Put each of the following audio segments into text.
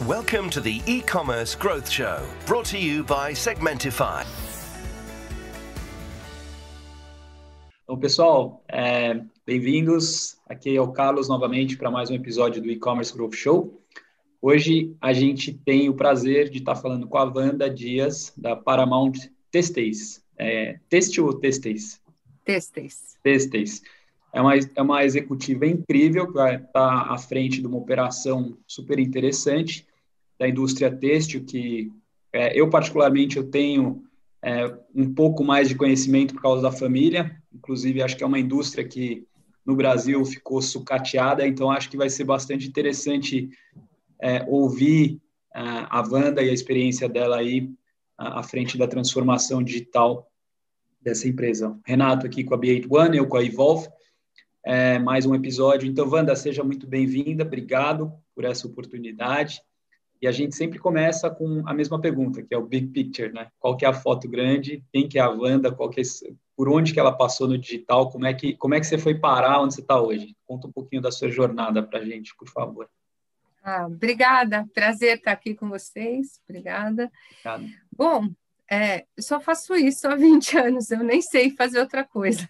Welcome to the e-commerce growth show, brought to you by Segmentify. Então, pessoal, é, bem-vindos. Aqui é o Carlos novamente para mais um episódio do e-commerce growth show. Hoje a gente tem o prazer de estar falando com a Wanda Dias da Paramount Testeis. É, Teste ou Testeis? Testeis. Testeis. É uma, é uma executiva incrível que estar à frente de uma operação super interessante da indústria têxtil, que é, eu particularmente eu tenho é, um pouco mais de conhecimento por causa da família, inclusive acho que é uma indústria que no Brasil ficou sucateada, então acho que vai ser bastante interessante é, ouvir a Wanda e a experiência dela aí à frente da transformação digital dessa empresa. Renato aqui com a B8 One, eu com a Evolve, é, mais um episódio. Então, Wanda, seja muito bem-vinda, obrigado por essa oportunidade. E a gente sempre começa com a mesma pergunta, que é o big picture, né? Qual que é a foto grande? Quem que é a Wanda? Qual que é, por onde que ela passou no digital? Como é que como é que você foi parar onde você está hoje? Conta um pouquinho da sua jornada para a gente, por favor. Ah, obrigada, prazer estar aqui com vocês. Obrigada. Obrigado. Bom, é, eu só faço isso há 20 anos, eu nem sei fazer outra coisa.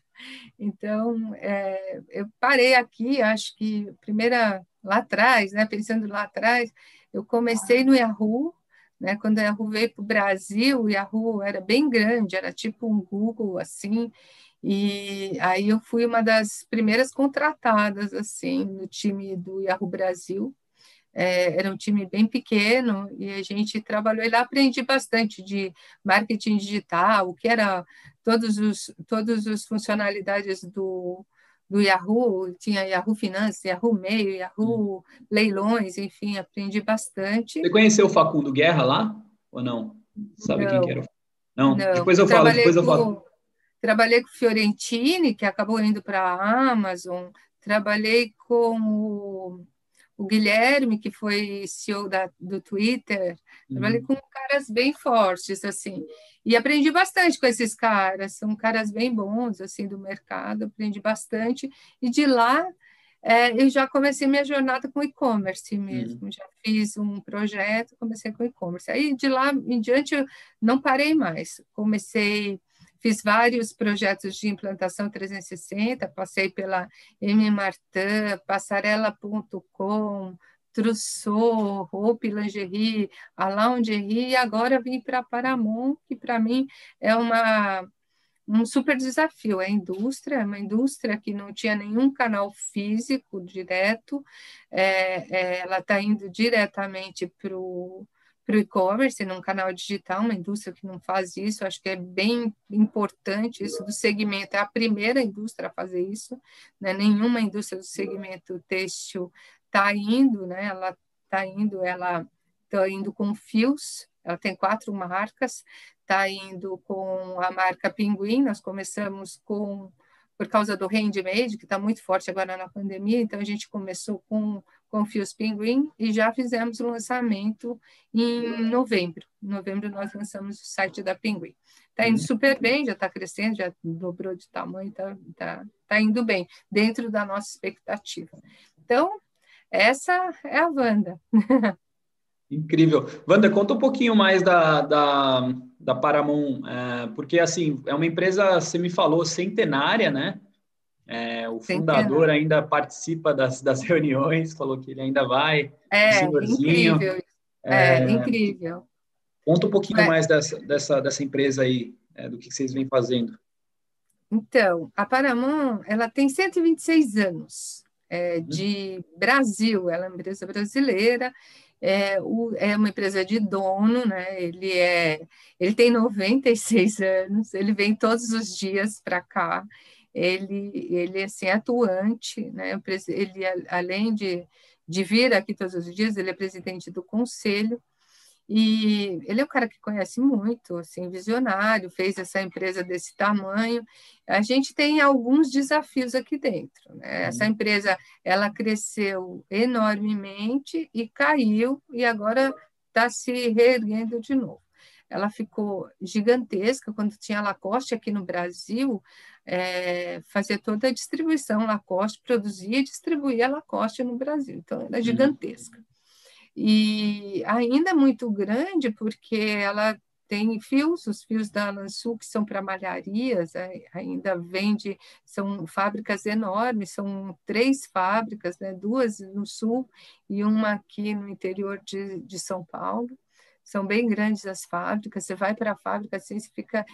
Então, é, eu parei aqui, acho que primeira lá atrás, né, pensando lá atrás, eu comecei no Yahoo, né, quando o Yahoo veio para o Brasil, o Yahoo era bem grande, era tipo um Google, assim, e aí eu fui uma das primeiras contratadas, assim, no time do Yahoo Brasil, é, era um time bem pequeno e a gente trabalhou e lá aprendi bastante de marketing digital, o que era todos os todas as funcionalidades do, do Yahoo, tinha Yahoo Finanças, Yahoo Meio, Yahoo hum. Leilões, enfim, aprendi bastante. Você conheceu o Facundo Guerra lá ou não? Sabe não, quem que era? Não, não. depois eu falo, depois eu falo. Com, trabalhei com o Fiorentini, que acabou indo para a Amazon, trabalhei com o o Guilherme, que foi CEO da, do Twitter, uhum. trabalhei com caras bem fortes, assim, e aprendi bastante com esses caras, são caras bem bons, assim, do mercado, aprendi bastante, e de lá é, eu já comecei minha jornada com e-commerce mesmo, uhum. já fiz um projeto, comecei com e-commerce, aí de lá em diante eu não parei mais, comecei Fiz vários projetos de implantação 360, passei pela M. Martin, Passarela.com, Trousseau, Hope Lingerie, a Lingerie, e agora vim para Paramount, que para mim é uma, um super desafio. É a indústria, é uma indústria que não tinha nenhum canal físico direto, é, é, ela está indo diretamente para o para o e-commerce, num canal digital, uma indústria que não faz isso, acho que é bem importante isso do segmento, é a primeira indústria a fazer isso, né? nenhuma indústria do segmento têxtil está indo, né? ela está indo, ela está indo com fios, ela tem quatro marcas, está indo com a marca Pinguim, nós começamos com por causa do handmade, que está muito forte agora na pandemia, então a gente começou com, com Fios Pinguim e já fizemos o lançamento em novembro. Em novembro nós lançamos o site da Pinguim. Está indo super bem, já está crescendo, já dobrou de tamanho, está tá, tá indo bem, dentro da nossa expectativa. Então, essa é a Wanda. Incrível. Wanda, conta um pouquinho mais da, da, da Paramount, é, porque assim, é uma empresa, você me falou, centenária, né? É, o fundador ainda participa das, das reuniões, falou que ele ainda vai. É, incrível. É, é, incrível. Conta um pouquinho mais dessa, dessa, dessa empresa aí, é, do que vocês vêm fazendo. Então, a Paramount, ela tem 126 anos é, de uhum. Brasil, ela é uma empresa brasileira, é, o, é uma empresa de dono, né? Ele é, ele tem 96 anos, ele vem todos os dias para cá. Ele, ele assim, é atuante, né? Ele, além de, de vir aqui todos os dias, ele é presidente do conselho e ele é um cara que conhece muito, assim, visionário, fez essa empresa desse tamanho. A gente tem alguns desafios aqui dentro. Né? Essa uhum. empresa, ela cresceu enormemente e caiu e agora está se reerguendo de novo. Ela ficou gigantesca quando tinha Lacoste aqui no Brasil, é, fazia toda a distribuição Lacoste, produzia e distribuía Lacoste no Brasil. Então, era uhum. gigantesca. e ainda é muito grande porque ela tem fios, os fios da Lançu, que são para malharias, é, ainda vende, são fábricas enormes, são três fábricas, né, duas no sul e uma aqui no interior de, de São Paulo. São bem grandes as fábricas, você vai para a fábrica assim, você fica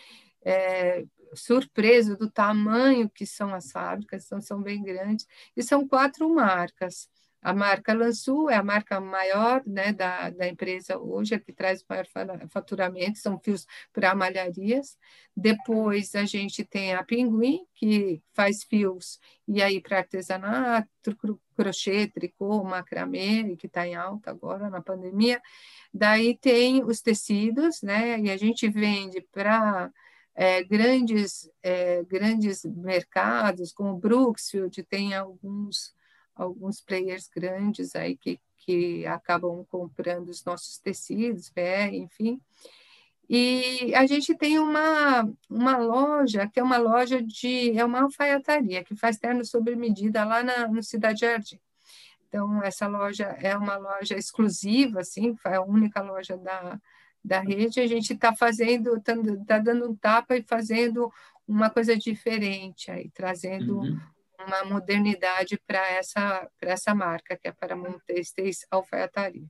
é, surpreso do tamanho que são as fábricas, então são bem grandes, e são quatro marcas. A marca Lançu é a marca maior né, da, da empresa hoje, a que traz o maior faturamento, são fios para malharias. Depois a gente tem a Pinguim, que faz fios e aí para artesanato, crochê, tricô, macramê, que está em alta agora na pandemia. Daí tem os tecidos, né? E a gente vende para é, grandes, é, grandes mercados, como Brooksfield, tem alguns alguns players grandes aí que, que acabam comprando os nossos tecidos, pé, enfim. E a gente tem uma, uma loja, que é uma loja de. é uma alfaiataria, que faz terno sob medida lá na, no Cidade Jardim. Então, essa loja é uma loja exclusiva, assim, é a única loja da, da rede. A gente está fazendo, está tá dando um tapa e fazendo uma coisa diferente aí, trazendo uhum uma modernidade para essa, essa marca, que é para Montestes Alfaiataria.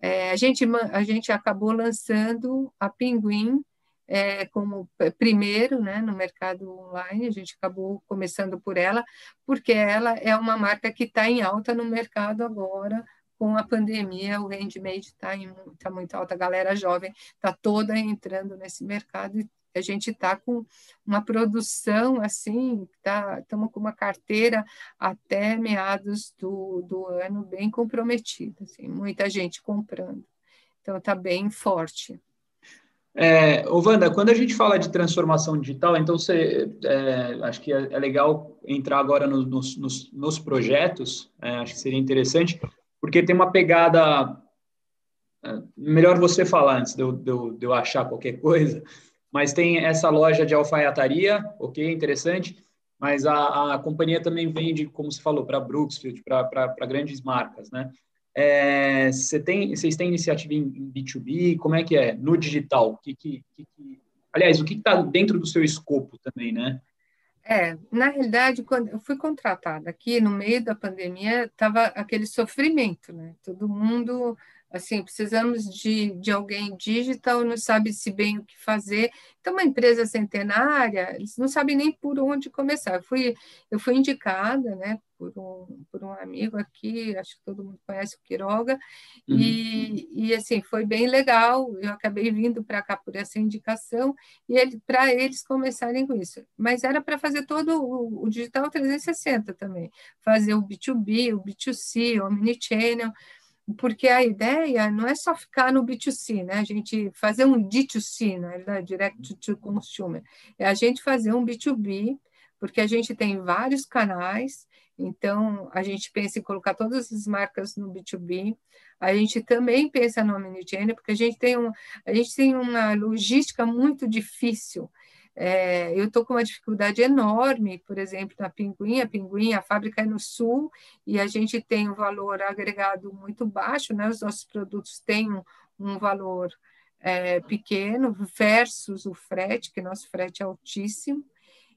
É, a, gente, a gente acabou lançando a Pinguim é, como primeiro né, no mercado online, a gente acabou começando por ela, porque ela é uma marca que está em alta no mercado agora, com a pandemia, o handmade está tá muito alta, a galera jovem está toda entrando nesse mercado e a gente está com uma produção assim, estamos tá, com uma carteira até meados do, do ano bem comprometida, assim, muita gente comprando. Então está bem forte. É, Wanda, quando a gente fala de transformação digital, então você é, acho que é, é, legal entrar agora no, nos, nos, nos, projetos, é, acho que seria interessante, porque tem uma pegada. É, melhor você falar antes de eu, de eu, de eu achar qualquer coisa mas tem essa loja de alfaiataria, ok, interessante, mas a, a companhia também vende, como você falou, para Brooksfield, para grandes marcas, né? É, tem, vocês têm iniciativa em, em, B2B? Como é que é? No digital? Que, que, que aliás, o que está dentro do seu escopo também, né? É, na realidade, quando eu fui contratada aqui, no meio da pandemia, estava aquele sofrimento, né? Todo mundo assim, precisamos de, de alguém digital, não sabe se bem o que fazer. Então, uma empresa centenária, eles não sabem nem por onde começar. Eu fui, eu fui indicada, né, por um, por um amigo aqui, acho que todo mundo conhece o Quiroga, uhum. e, e, assim, foi bem legal, eu acabei vindo para cá por essa indicação, e ele, para eles começarem com isso. Mas era para fazer todo o, o digital 360 também, fazer o B2B, o B2C, o Omnichannel, porque a ideia não é só ficar no B2C, né? A gente fazer um D2C, né? Direct to Consumer, é a gente fazer um B2B, porque a gente tem vários canais, então a gente pensa em colocar todas as marcas no B2B. A gente também pensa no Omnichannel, porque a gente tem, um, a gente tem uma logística muito difícil é, eu estou com uma dificuldade enorme, por exemplo, na Pinguim. A Pinguim, a fábrica é no sul e a gente tem um valor agregado muito baixo, né? Os nossos produtos têm um, um valor é, pequeno versus o frete, que nosso frete é altíssimo.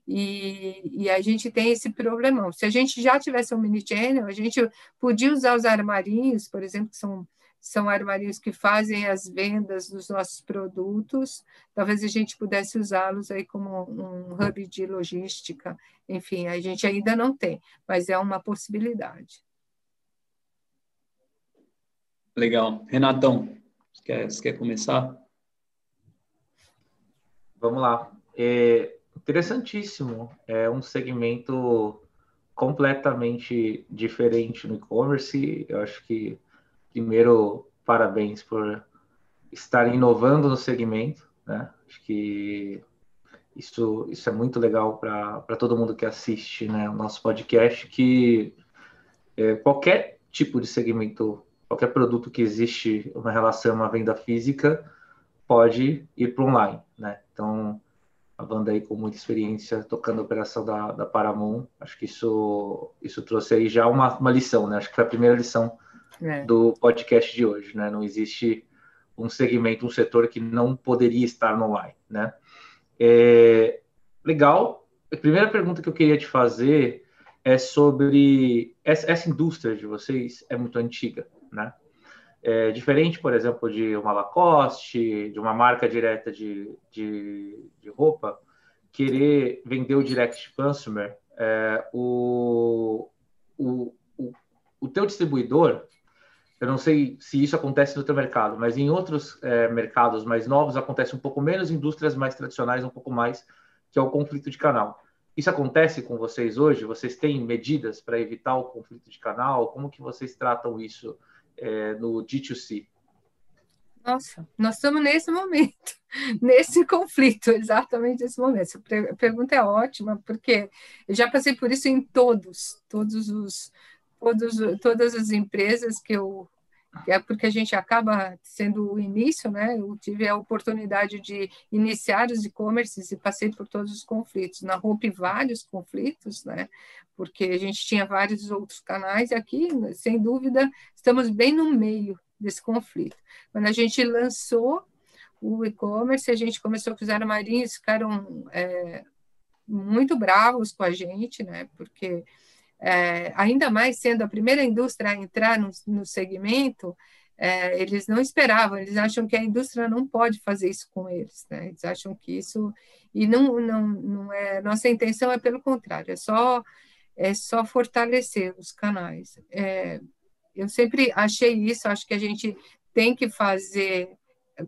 E, e, a gente tem esse problemão. Se a gente já tivesse um mini channel, a gente podia usar os armarinhos, por exemplo, que são são armários que fazem as vendas dos nossos produtos. Talvez a gente pudesse usá-los aí como um hub de logística. Enfim, a gente ainda não tem, mas é uma possibilidade. Legal. Renatão, você quer, você quer começar? Vamos lá. É interessantíssimo. É um segmento completamente diferente no e-commerce. Eu acho que primeiro, parabéns por estar inovando no segmento, né? Acho que isso, isso é muito legal para todo mundo que assiste né, o nosso podcast, que é, qualquer tipo de segmento, qualquer produto que existe uma relação, uma venda física, pode ir para online, né? Então, a banda aí com muita experiência tocando a operação da, da Paramount, acho que isso, isso trouxe aí já uma, uma lição, né? Acho que foi a primeira lição é. do podcast de hoje, né? Não existe um segmento, um setor que não poderia estar no online, né? É, legal. A primeira pergunta que eu queria te fazer é sobre essa, essa indústria de vocês é muito antiga, né? É diferente, por exemplo, de uma Lacoste, de uma marca direta de, de, de roupa, querer vender o direct consumer, é, o, o, o, o teu distribuidor, eu não sei se isso acontece no teu mercado, mas em outros é, mercados mais novos acontece um pouco menos, indústrias mais tradicionais um pouco mais, que é o conflito de canal. Isso acontece com vocês hoje? Vocês têm medidas para evitar o conflito de canal? Como que vocês tratam isso é, no D2C? Nossa, nós estamos nesse momento, nesse conflito, exatamente nesse momento. A pergunta é ótima, porque eu já passei por isso em todos, todos os, todos, todas as empresas que eu é porque a gente acaba sendo o início, né? Eu tive a oportunidade de iniciar os e-commerces e passei por todos os conflitos. Na Hope, vários conflitos, né? Porque a gente tinha vários outros canais e aqui, sem dúvida, estamos bem no meio desse conflito. Quando a gente lançou o e-commerce, a gente começou com os armarinhos, ficaram é, muito bravos com a gente, né? Porque é, ainda mais sendo a primeira indústria a entrar no, no segmento, é, eles não esperavam, eles acham que a indústria não pode fazer isso com eles, né? Eles acham que isso e não não não é nossa intenção é pelo contrário, é só é só fortalecer os canais. É, eu sempre achei isso, acho que a gente tem que fazer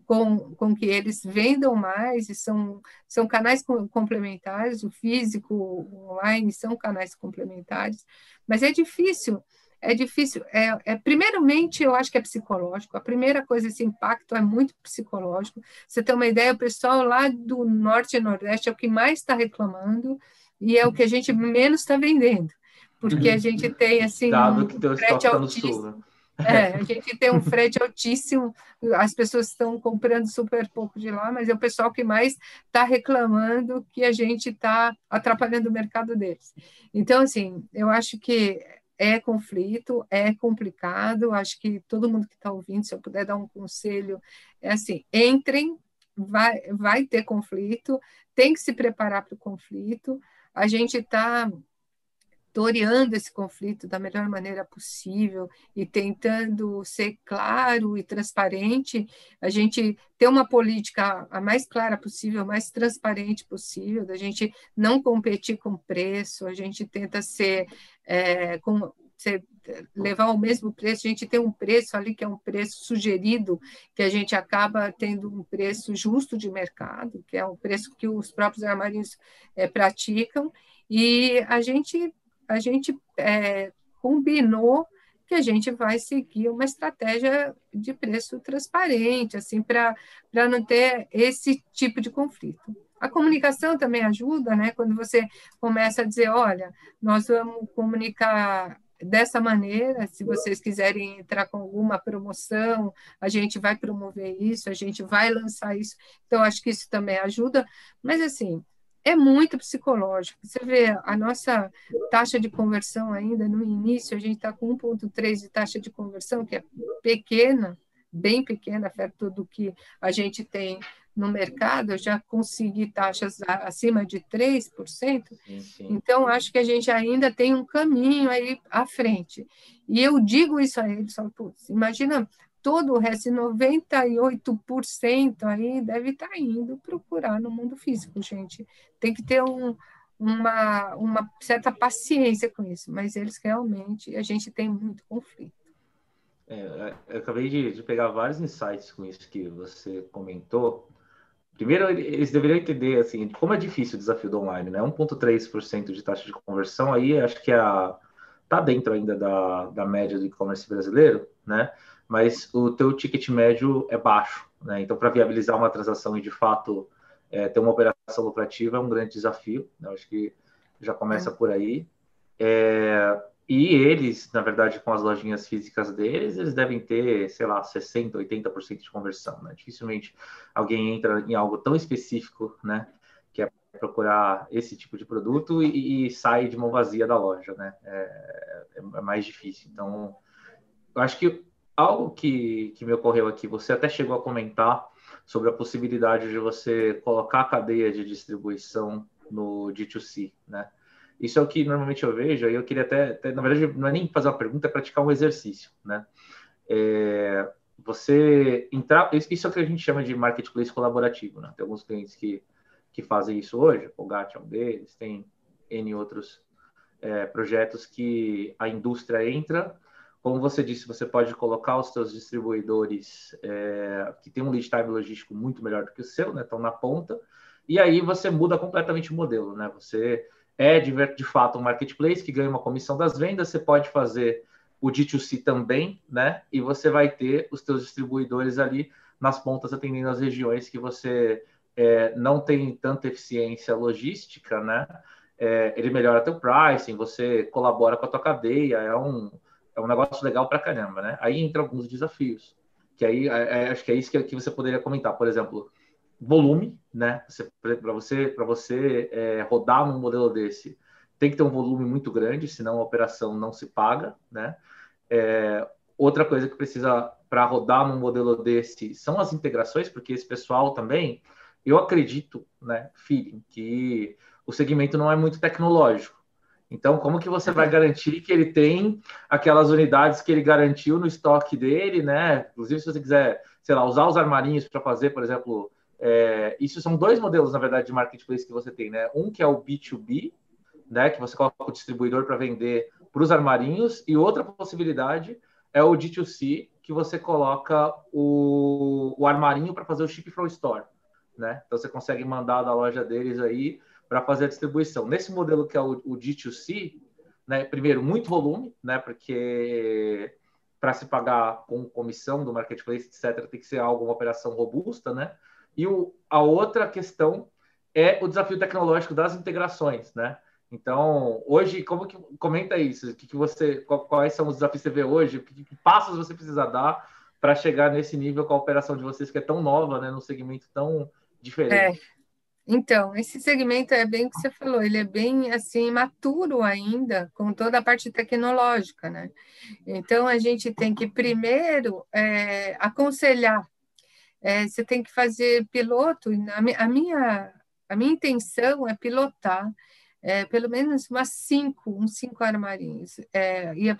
com, com que eles vendam mais, e são, são canais complementares, o físico, o online são canais complementares, mas é difícil, é difícil. É, é, primeiramente, eu acho que é psicológico. A primeira coisa, esse impacto é muito psicológico. Você tem uma ideia, o pessoal lá do norte e nordeste é o que mais está reclamando e é o que a gente menos está vendendo, porque a gente tem assim Dado que teu estoque está no sul, né? É, a gente tem um frete altíssimo, as pessoas estão comprando super pouco de lá, mas é o pessoal que mais está reclamando que a gente está atrapalhando o mercado deles. Então, assim, eu acho que é conflito, é complicado, acho que todo mundo que está ouvindo, se eu puder dar um conselho, é assim, entrem, vai, vai ter conflito, tem que se preparar para o conflito, a gente está toreando esse conflito da melhor maneira possível e tentando ser claro e transparente, a gente ter uma política a mais clara possível, a mais transparente possível, da gente não competir com preço, a gente tenta ser, é, com, ser levar ao mesmo preço, a gente tem um preço ali que é um preço sugerido, que a gente acaba tendo um preço justo de mercado, que é um preço que os próprios armarinhos é, praticam, e a gente a gente é, combinou que a gente vai seguir uma estratégia de preço transparente, assim, para não ter esse tipo de conflito. A comunicação também ajuda, né? Quando você começa a dizer, olha, nós vamos comunicar dessa maneira, se vocês quiserem entrar com alguma promoção, a gente vai promover isso, a gente vai lançar isso. Então, acho que isso também ajuda. Mas, assim, é muito psicológico. Você vê a nossa taxa de conversão ainda no início, a gente está com 1,3 de taxa de conversão, que é pequena, bem pequena, perto do que a gente tem no mercado, eu já consegui taxas acima de 3%, sim, sim. então acho que a gente ainda tem um caminho aí à frente. E eu digo isso a eles, imagina todo o resto, 98% aí deve estar tá indo procurar no mundo físico, gente. Tem que ter um, uma, uma certa paciência com isso, mas eles realmente, a gente tem muito conflito. É, eu acabei de, de, pegar vários insights com isso que você comentou. Primeiro, eles deveriam entender assim, como é difícil o desafio do online, né? 1,3% de taxa de conversão aí, acho que é a, tá dentro ainda da, da média do e-commerce brasileiro, né? Mas o teu ticket médio é baixo, né? Então, para viabilizar uma transação e de fato é, ter uma operação lucrativa é um grande desafio. Né? Acho que já começa é. por aí. É, e eles, na verdade, com as lojinhas físicas deles, eles devem ter, sei lá, 60%, 80% de conversão. Né? Dificilmente alguém entra em algo tão específico, né? Que é procurar esse tipo de produto e, e sai de mão vazia da loja, né? É, é mais difícil. Então, eu acho que algo que, que me ocorreu aqui, você até chegou a comentar sobre a possibilidade de você colocar a cadeia de distribuição no D2C, né? Isso é o que normalmente eu vejo, e eu queria até, até, na verdade, não é nem fazer uma pergunta, é praticar um exercício, né? É, você entrar, isso é o que a gente chama de marketplace colaborativo, né? Tem alguns clientes que, que fazem isso hoje, o GAT é um deles, tem N outros é, projetos que a indústria entra, como você disse, você pode colocar os seus distribuidores é, que tem um lead time logístico muito melhor do que o seu, né? Estão na ponta, e aí você muda completamente o modelo, né? Você é de, de fato um marketplace que ganha uma comissão das vendas, você pode fazer o D2C também, né? E você vai ter os seus distribuidores ali nas pontas atendendo as regiões que você é, não tem tanta eficiência logística, né? É, ele melhora teu pricing, você colabora com a tua cadeia, é um, é um negócio legal para caramba, né? Aí entra alguns desafios, que aí é, é acho que é isso que, que você poderia comentar, por exemplo, volume, né? Para você, para você é, rodar num modelo desse, tem que ter um volume muito grande, senão a operação não se paga, né? É, outra coisa que precisa para rodar num modelo desse são as integrações, porque esse pessoal também, eu acredito, né, feeling, que o segmento não é muito tecnológico. Então, como que você vai garantir que ele tem aquelas unidades que ele garantiu no estoque dele, né? Inclusive, se você quiser, sei lá, usar os armarinhos para fazer, por exemplo, é, isso são dois modelos, na verdade, de marketplace que você tem, né? Um que é o B2B, né? Que você coloca o distribuidor para vender para os armarinhos, e outra possibilidade é o D2C, que você coloca o, o armarinho para fazer o ship from store, né? Então você consegue mandar da loja deles aí para fazer a distribuição. Nesse modelo que é o, o D2C, né? Primeiro, muito volume, né? Porque para se pagar com comissão do marketplace, etc., tem que ser algo, uma operação robusta, né? E o, a outra questão é o desafio tecnológico das integrações, né? Então, hoje, como que comenta isso? O que, que você, quais são os desafios que você vê hoje? Que, que passos você precisa dar para chegar nesse nível com a operação de vocês que é tão nova, né, num segmento tão diferente? É. Então, esse segmento é bem o que você falou, ele é bem assim maturo ainda, com toda a parte tecnológica, né? Então a gente tem que primeiro é, aconselhar é, você tem que fazer piloto. A minha, a minha intenção é pilotar é, pelo menos umas cinco, uns cinco armarinhos. É, e a,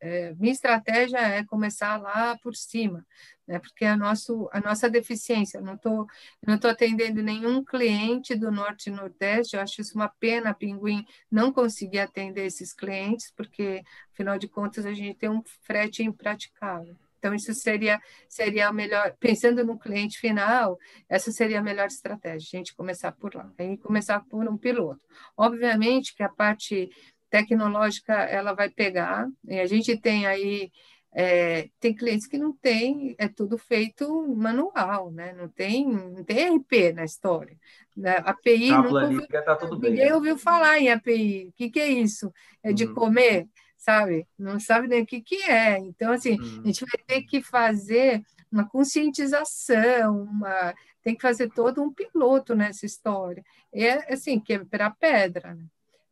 é, minha estratégia é começar lá por cima, né, porque a, nosso, a nossa deficiência, eu não estou não tô atendendo nenhum cliente do Norte e Nordeste, eu acho isso uma pena, Pinguim não conseguir atender esses clientes, porque, afinal de contas, a gente tem um frete impraticável. Então, isso seria, seria a melhor, pensando no cliente final, essa seria a melhor estratégia, a gente começar por lá, aí começar por um piloto. Obviamente que a parte tecnológica ela vai pegar, e a gente tem aí é, tem clientes que não tem, é tudo feito manual, né? Não tem, não tem RP na história. Né? API tá nunca ouviu, tá ninguém bem, né? ouviu falar em API. O que, que é isso? É de uhum. comer? sabe? Não sabe nem o que, que é. Então, assim, a hum. gente vai ter que fazer uma conscientização, uma... tem que fazer todo um piloto nessa história. É, assim, quebrar pedra, né?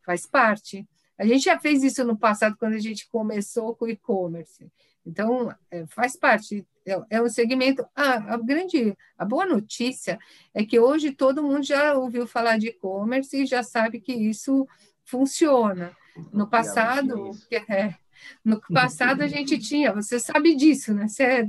faz parte. A gente já fez isso no passado, quando a gente começou com o e-commerce. Então, é, faz parte, é, é um segmento. Ah, a grande, a boa notícia é que hoje todo mundo já ouviu falar de e-commerce e já sabe que isso funciona. No passado, é, no passado a gente tinha, você sabe disso, né? Você é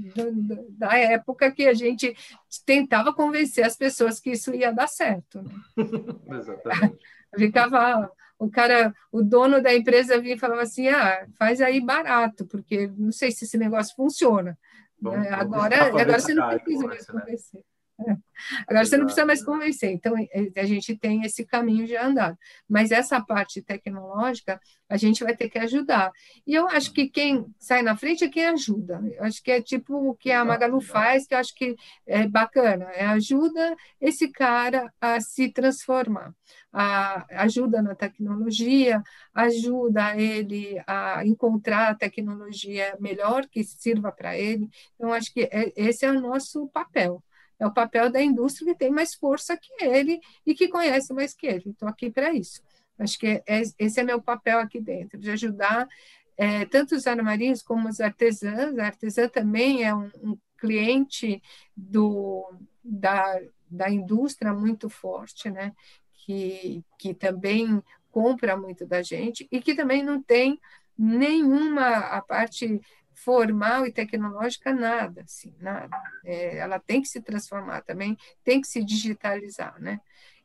da época que a gente tentava convencer as pessoas que isso ia dar certo. Né? Exatamente. Ficava o cara, o dono da empresa vinha e falava assim: ah, faz aí barato, porque não sei se esse negócio funciona. Bom, agora, agora você não precisa mais né? Agora você não precisa mais convencer, então a gente tem esse caminho já andado. Mas essa parte tecnológica a gente vai ter que ajudar. E eu acho que quem sai na frente é quem ajuda. Eu acho que é tipo o que a Magalu faz, que eu acho que é bacana, é ajuda esse cara a se transformar. A, ajuda na tecnologia, ajuda ele a encontrar a tecnologia melhor que sirva para ele. Então, acho que é, esse é o nosso papel é o papel da indústria que tem mais força que ele e que conhece mais que ele. Estou aqui para isso. Acho que é, esse é meu papel aqui dentro, de ajudar é, tanto os armarinhos como os artesãs, a artesã também é um, um cliente do, da, da indústria muito forte, né? que, que também compra muito da gente e que também não tem nenhuma a parte formal e tecnológica nada assim nada é, ela tem que se transformar também tem que se digitalizar né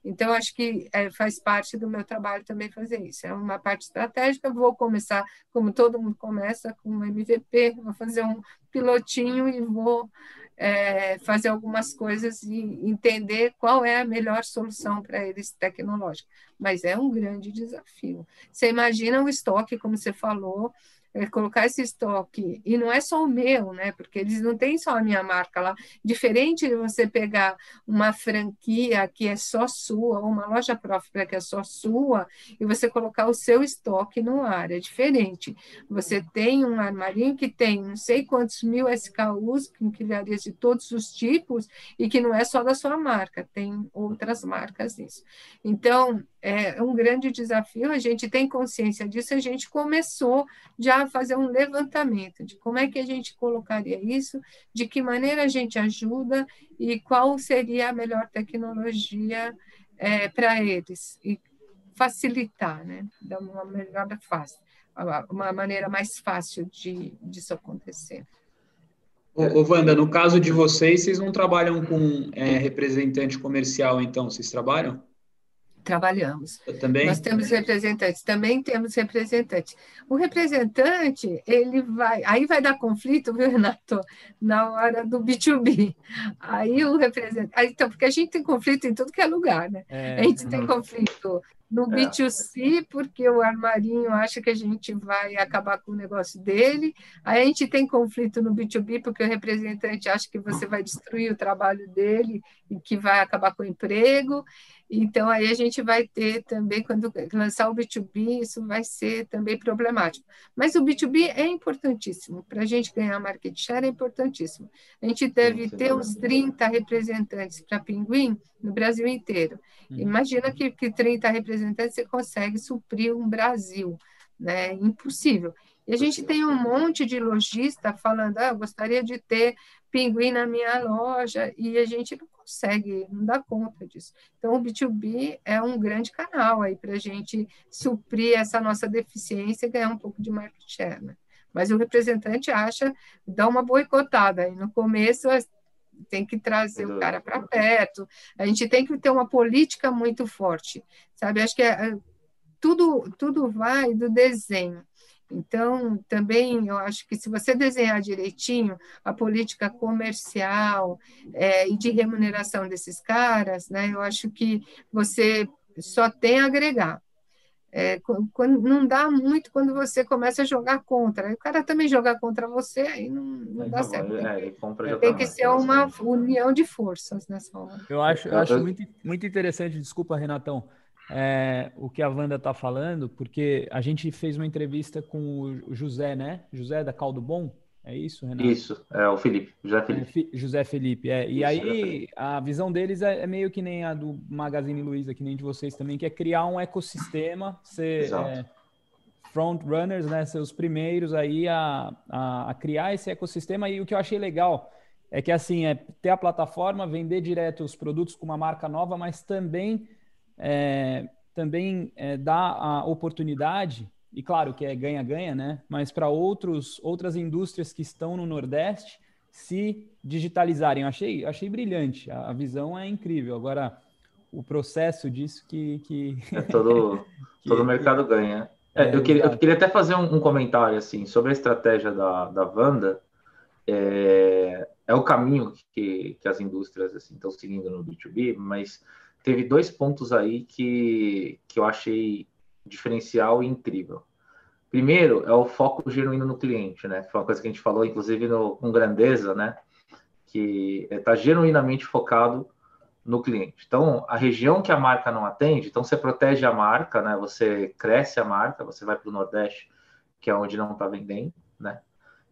então acho que é, faz parte do meu trabalho também fazer isso é uma parte estratégica vou começar como todo mundo começa com um MVP vou fazer um pilotinho e vou é, fazer algumas coisas e entender qual é a melhor solução para eles tecnológica. Mas é um grande desafio. Você imagina o estoque, como você falou, é, colocar esse estoque, e não é só o meu, né? Porque eles não têm só a minha marca lá. Diferente de você pegar uma franquia que é só sua, ou uma loja própria que é só sua, e você colocar o seu estoque no ar, é diferente. Você tem um armarinho que tem não sei quantos mil SKUs, com quilharias de todos os tipos, e que não é só da sua marca, tem outras marcas nisso. Então, é um grande desafio, a gente tem consciência disso, a gente começou já fazer um levantamento de como é que a gente colocaria isso, de que maneira a gente ajuda e qual seria a melhor tecnologia é, para eles, e facilitar, né, dar uma melhor fácil, uma maneira mais fácil de disso acontecer. Ô, ô, Wanda, no caso de vocês, vocês não trabalham com é, representante comercial, então? Vocês trabalham? Trabalhamos. Eu também? Nós temos representantes, também temos representantes. O representante, ele vai. Aí vai dar conflito, viu, Renato? Na hora do B2B. Aí o representante. Então, porque a gente tem conflito em tudo que é lugar, né? É, a gente tem conflito no é. B2C, porque o armarinho acha que a gente vai acabar com o negócio dele. Aí a gente tem conflito no B2B, porque o representante acha que você vai destruir o trabalho dele e que vai acabar com o emprego. Então, aí a gente vai ter também, quando lançar o B2B, isso vai ser também problemático. Mas o B2B é importantíssimo. Para a gente ganhar market share, é importantíssimo. A gente deve ter uns 30 representantes para Pinguim no Brasil inteiro. Uhum. Imagina que, que 30 representantes você consegue suprir um Brasil. Né? Impossível. E a gente tem um monte de lojista falando, ah, eu gostaria de ter pinguim na minha loja, e a gente não consegue, não dá conta disso. Então, o B2B é um grande canal aí para a gente suprir essa nossa deficiência e ganhar um pouco de market share. Né? Mas o representante acha, dá uma boicotada aí. No começo, tem que trazer o cara para perto, a gente tem que ter uma política muito forte, sabe? Acho que é, é tudo, tudo vai do desenho. Então, também eu acho que se você desenhar direitinho a política comercial é, e de remuneração desses caras, né, eu acho que você só tem a agregar. É, quando, não dá muito quando você começa a jogar contra. o cara também jogar contra você, aí não, não dá certo. É, tem que ser uma união de forças nessa hora. Eu acho, eu acho muito, muito interessante, desculpa, Renatão, é, o que a Wanda está falando, porque a gente fez uma entrevista com o José, né? José da Caldo Bom. É isso, Renato? Isso, é o Felipe, José Felipe. É, José Felipe, é. E isso, aí a visão deles é, é, meio que nem a do Magazine Luiza, que nem de vocês também, que é criar um ecossistema, ser é, front runners, né? Ser os primeiros aí a, a, a, criar esse ecossistema. E o que eu achei legal é que assim, é ter a plataforma, vender direto os produtos com uma marca nova, mas também é, também é, dá a oportunidade, e claro que é ganha-ganha, né? Mas para outras indústrias que estão no Nordeste se digitalizarem. Eu achei, achei brilhante, a, a visão é incrível. Agora, o processo disso que. que... É todo, que, todo mercado ganha. É, eu, queria, eu, queria, até fazer um, um, comentário assim sobre a estratégia da, da Wanda. É, é o caminho que, que as indústrias assim, estão seguindo no B2B, mas teve dois pontos aí que, que eu achei diferencial e incrível. Primeiro é o foco genuíno no cliente, né? Foi uma coisa que a gente falou, inclusive, no, com grandeza, né? Que está genuinamente focado no cliente. Então, a região que a marca não atende, então você protege a marca, né? Você cresce a marca, você vai para o Nordeste, que é onde não está vendendo, né?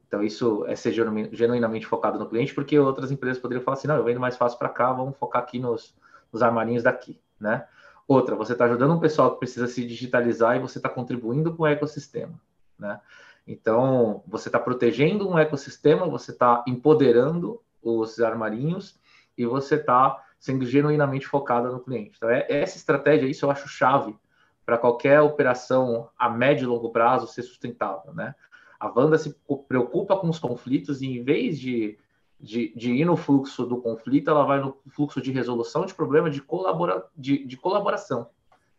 Então, isso é ser genuinamente focado no cliente, porque outras empresas poderiam falar assim, não, eu vendo mais fácil para cá, vamos focar aqui nos, os armarinhos daqui, né? Outra, você está ajudando um pessoal que precisa se digitalizar e você está contribuindo com o ecossistema, né? Então, você está protegendo um ecossistema, você está empoderando os armarinhos e você está sendo genuinamente focada no cliente. Então, é, essa estratégia, isso eu acho chave para qualquer operação a médio e longo prazo ser sustentável, né? A Wanda se preocupa com os conflitos e, em vez de, de, de, ir no fluxo do conflito, ela vai no fluxo de resolução de problema, de, colabora, de, de colaboração.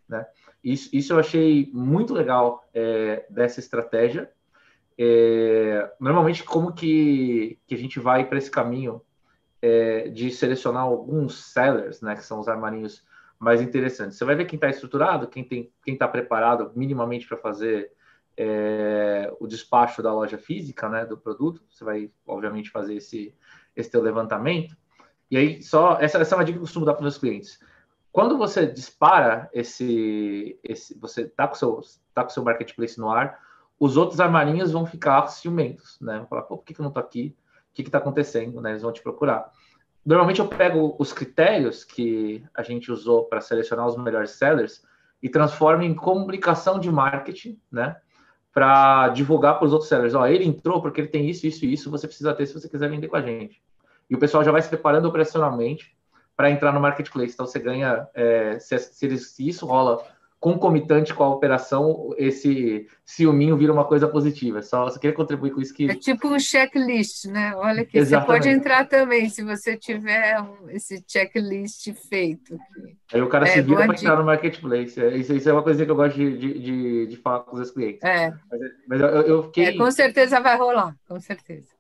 Né? Isso, isso eu achei muito legal é, dessa estratégia. É, normalmente, como que, que a gente vai para esse caminho é, de selecionar alguns sellers, né, que são os armarinhos mais interessantes? Você vai ver quem está estruturado, quem está quem tá preparado minimamente para fazer é, o despacho da loja física, né, do produto. Você vai, obviamente, fazer esse, esse teu levantamento. E aí, só essa, essa é uma dica que eu costumo dar para meus clientes. Quando você dispara esse, esse você está com seu tá com seu marketplace no ar, os outros armarinhos vão ficar ciumentos, né? Vão falar, pô, por que, que eu não estou aqui? O que está acontecendo? Né? Eles vão te procurar. Normalmente eu pego os critérios que a gente usou para selecionar os melhores sellers e transformo em comunicação de marketing, né? Para divulgar para os outros sellers. Ó, ele entrou porque ele tem isso, isso e isso, você precisa ter se você quiser vender com a gente. E o pessoal já vai se preparando operacionalmente para entrar no marketplace. Então você ganha, é, se, se, isso rola concomitante com a operação, esse ciúminho vira uma coisa positiva. Só, só queria contribuir com isso que. É tipo um checklist, né? Olha que você pode entrar também se você tiver um, esse checklist feito. Aí o cara é, se vira para entrar no marketplace. É, isso, isso, é uma coisa que eu gosto de, de, de, de falar com os clientes. É. Mas, mas eu, eu fiquei. É, com certeza vai rolar, com certeza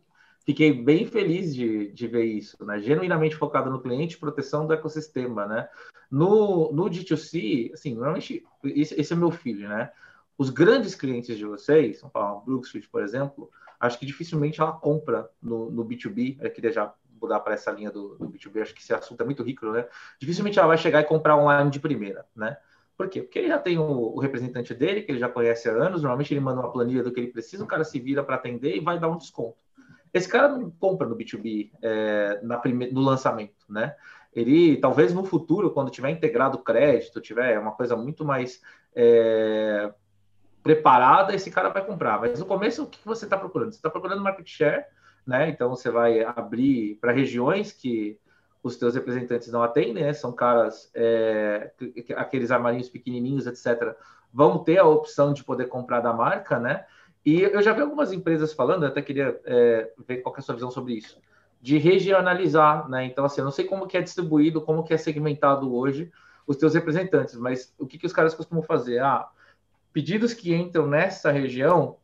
fiquei bem feliz de, de ver isso, né? Genuinamente focado no cliente, proteção do ecossistema, né? No, no D2C, assim, normalmente, esse, esse é meu filho, né? Os grandes clientes de vocês, São Paulo, Brookfield, por exemplo, acho que dificilmente ela compra no, no B2B, eu queria já mudar para essa linha do, do, B2B, acho que esse assunto é muito rico, né? Dificilmente ela vai chegar e comprar online de primeira, né? Por quê? Porque ele já tem o, o, representante dele, que ele já conhece há anos, normalmente ele manda uma planilha do que ele precisa, o cara se vira para atender e vai dar um desconto. Esse cara não compra no B2B é, na prime... no lançamento, né? Ele, talvez no futuro, quando tiver integrado crédito, tiver uma coisa muito mais é, preparada, esse cara vai comprar. Mas no começo, o que você está procurando? Você está procurando market share, né? Então, você vai abrir para regiões que os teus representantes não atendem, né? São caras, é, aqueles armarinhos pequenininhos, etc., vão ter a opção de poder comprar da marca, né? E eu já vi algumas empresas falando, até queria é, ver qual é a sua visão sobre isso, de regionalizar, né? Então, assim, eu não sei como que é distribuído, como que é segmentado hoje os teus representantes, mas o que, que os caras costumam fazer? Ah, pedidos que entram nessa região,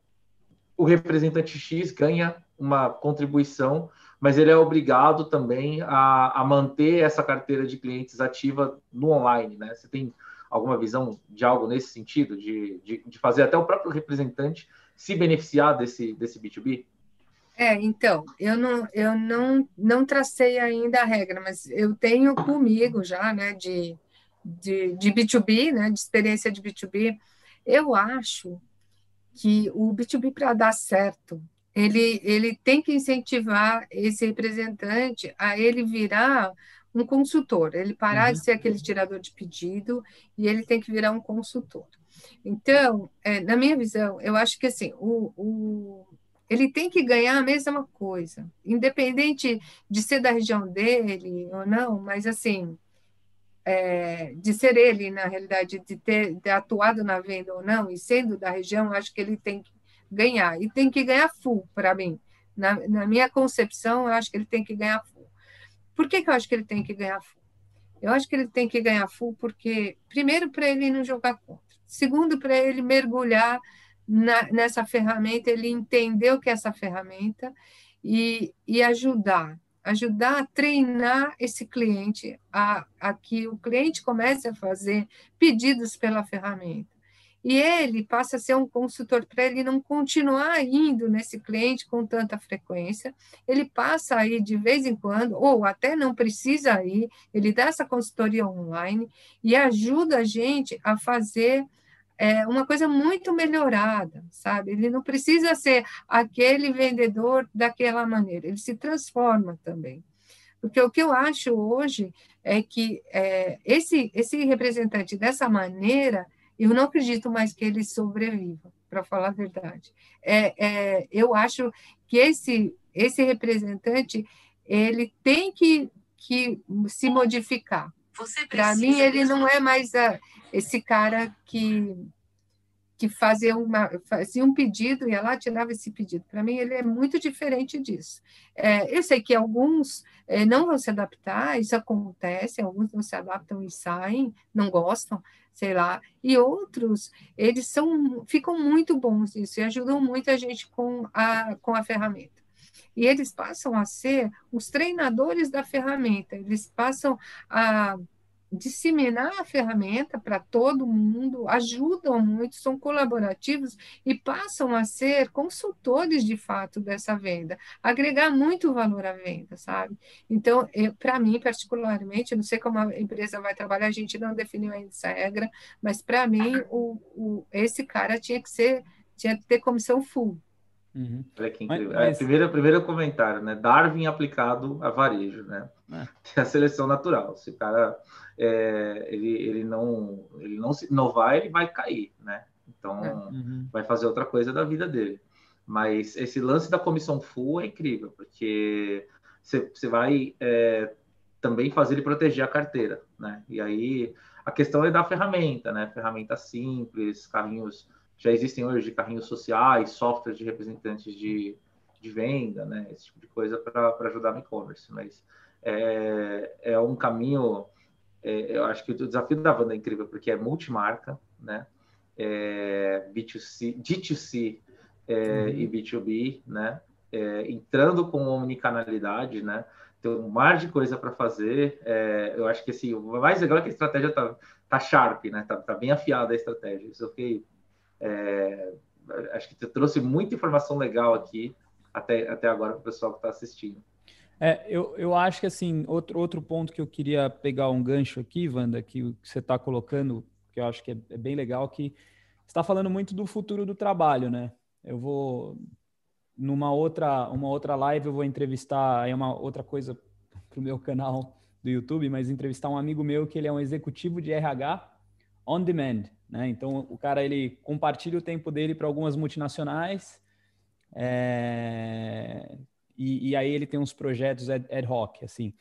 o representante X ganha uma contribuição, mas ele é obrigado também a, a manter essa carteira de clientes ativa no online, né? Você tem alguma visão de algo nesse sentido, de, de, de fazer até o próprio representante se beneficiar desse, desse B2B? É, então, eu não, eu não, não tracei ainda a regra, mas eu tenho comigo já, né, de, de, de B2B, né, de experiência de B2B, eu acho que o B2B, para dar certo, ele, ele tem que incentivar esse representante a ele virar um consultor, ele parar uhum. de ser aquele tirador de pedido e ele tem que virar um consultor. Então, é, na minha visão, eu acho que assim, o, o, ele tem que ganhar a mesma coisa, independente de ser da região dele ou não, mas assim, é, de ser ele, na realidade, de ter de atuado na venda ou não, e sendo da região, acho que ele tem que ganhar, e tem que ganhar full, para mim. Na, na, minha concepção, eu acho que ele tem que ganhar full. Por que, que eu acho que ele tem que ganhar full? Eu acho que ele tem que ganhar full porque, primeiro, para ele não jogar contra. Segundo, para ele mergulhar na, nessa ferramenta, ele entender o que é essa ferramenta e, e ajudar, ajudar a treinar esse cliente, a, a que o cliente comece a fazer pedidos pela ferramenta. E ele passa a ser um consultor para ele não continuar indo nesse cliente com tanta frequência, ele passa aí de vez em quando, ou até não precisa ir, ele dá essa consultoria online e ajuda a gente a fazer é, uma coisa muito melhorada, sabe? Ele não precisa ser aquele vendedor daquela maneira, ele se transforma também. Porque o que eu acho hoje é que é, esse, esse representante dessa maneira, Eu não acredito mais que ele sobreviva, para falar a verdade. É, é, eu acho que esse, esse representante ele tem que, que se modificar. Para mim, ele não é mais a, esse cara que que fazia, uma, fazia um pedido, ia lá tirava esse pedido. Para mim, ele é muito diferente disso. É, eu sei que alguns é, não vão se adaptar, isso acontece, alguns não se adaptam e saem, não gostam, sei lá, e outros, eles são, ficam muito bons nisso e ajudam muito a gente com a, com a ferramenta. E eles passam a ser os treinadores da ferramenta, eles passam a disseminar a ferramenta para todo mundo, ajudam muito, são colaborativos e passam a ser consultores de fato dessa venda, agregar muito valor à venda, sabe? Então, para mim, particularmente, não sei como a empresa vai trabalhar, a gente não definiu ainda essa regra, mas para mim, o, o, esse cara tinha que ser, tinha que ter comissão full. Uhum. Olha que incrível. Mas, mas... É, primeiro, primeiro comentário, né? Darwin aplicado a varejo, né? É. Tem a seleção natural. Se o cara é, ele, ele não ele não se inovar, ele vai cair, né? Então é. uhum. vai fazer outra coisa da vida dele. Mas esse lance da comissão full é incrível, porque você vai é, também fazer ele proteger a carteira, né? E aí a questão é da ferramenta, né? Ferramenta simples, carrinhos já existem hoje carrinhos sociais, softwares de representantes de, de venda, né? Esse tipo de coisa para ajudar no e-commerce. Mas é, é um caminho, é, eu acho que o desafio da Wanda é incrível, porque é multimarca, né? É, B2C, D2C é, uhum. e B2B, né? É, entrando com omnicanalidade, né? Tem um mar de coisa para fazer. É, eu acho que assim, o mais legal é que a estratégia tá, tá sharp, né? Tá, tá bem afiada a estratégia. Isso eu fiquei é, acho que você trouxe muita informação legal aqui até, até agora para o pessoal que está assistindo. É, eu, eu acho que assim, outro, outro ponto que eu queria pegar um gancho aqui, Wanda, que você está colocando, que eu acho que é, é bem legal, que está falando muito do futuro do trabalho, né? Eu vou numa outra uma outra live eu vou entrevistar é uma outra coisa para o meu canal do YouTube, mas entrevistar um amigo meu que ele é um executivo de RH on demand, né? Então o cara ele compartilha o tempo dele para algumas multinacionais é... e, e, aí ele tem uns projetos ad, ad hoc, assim.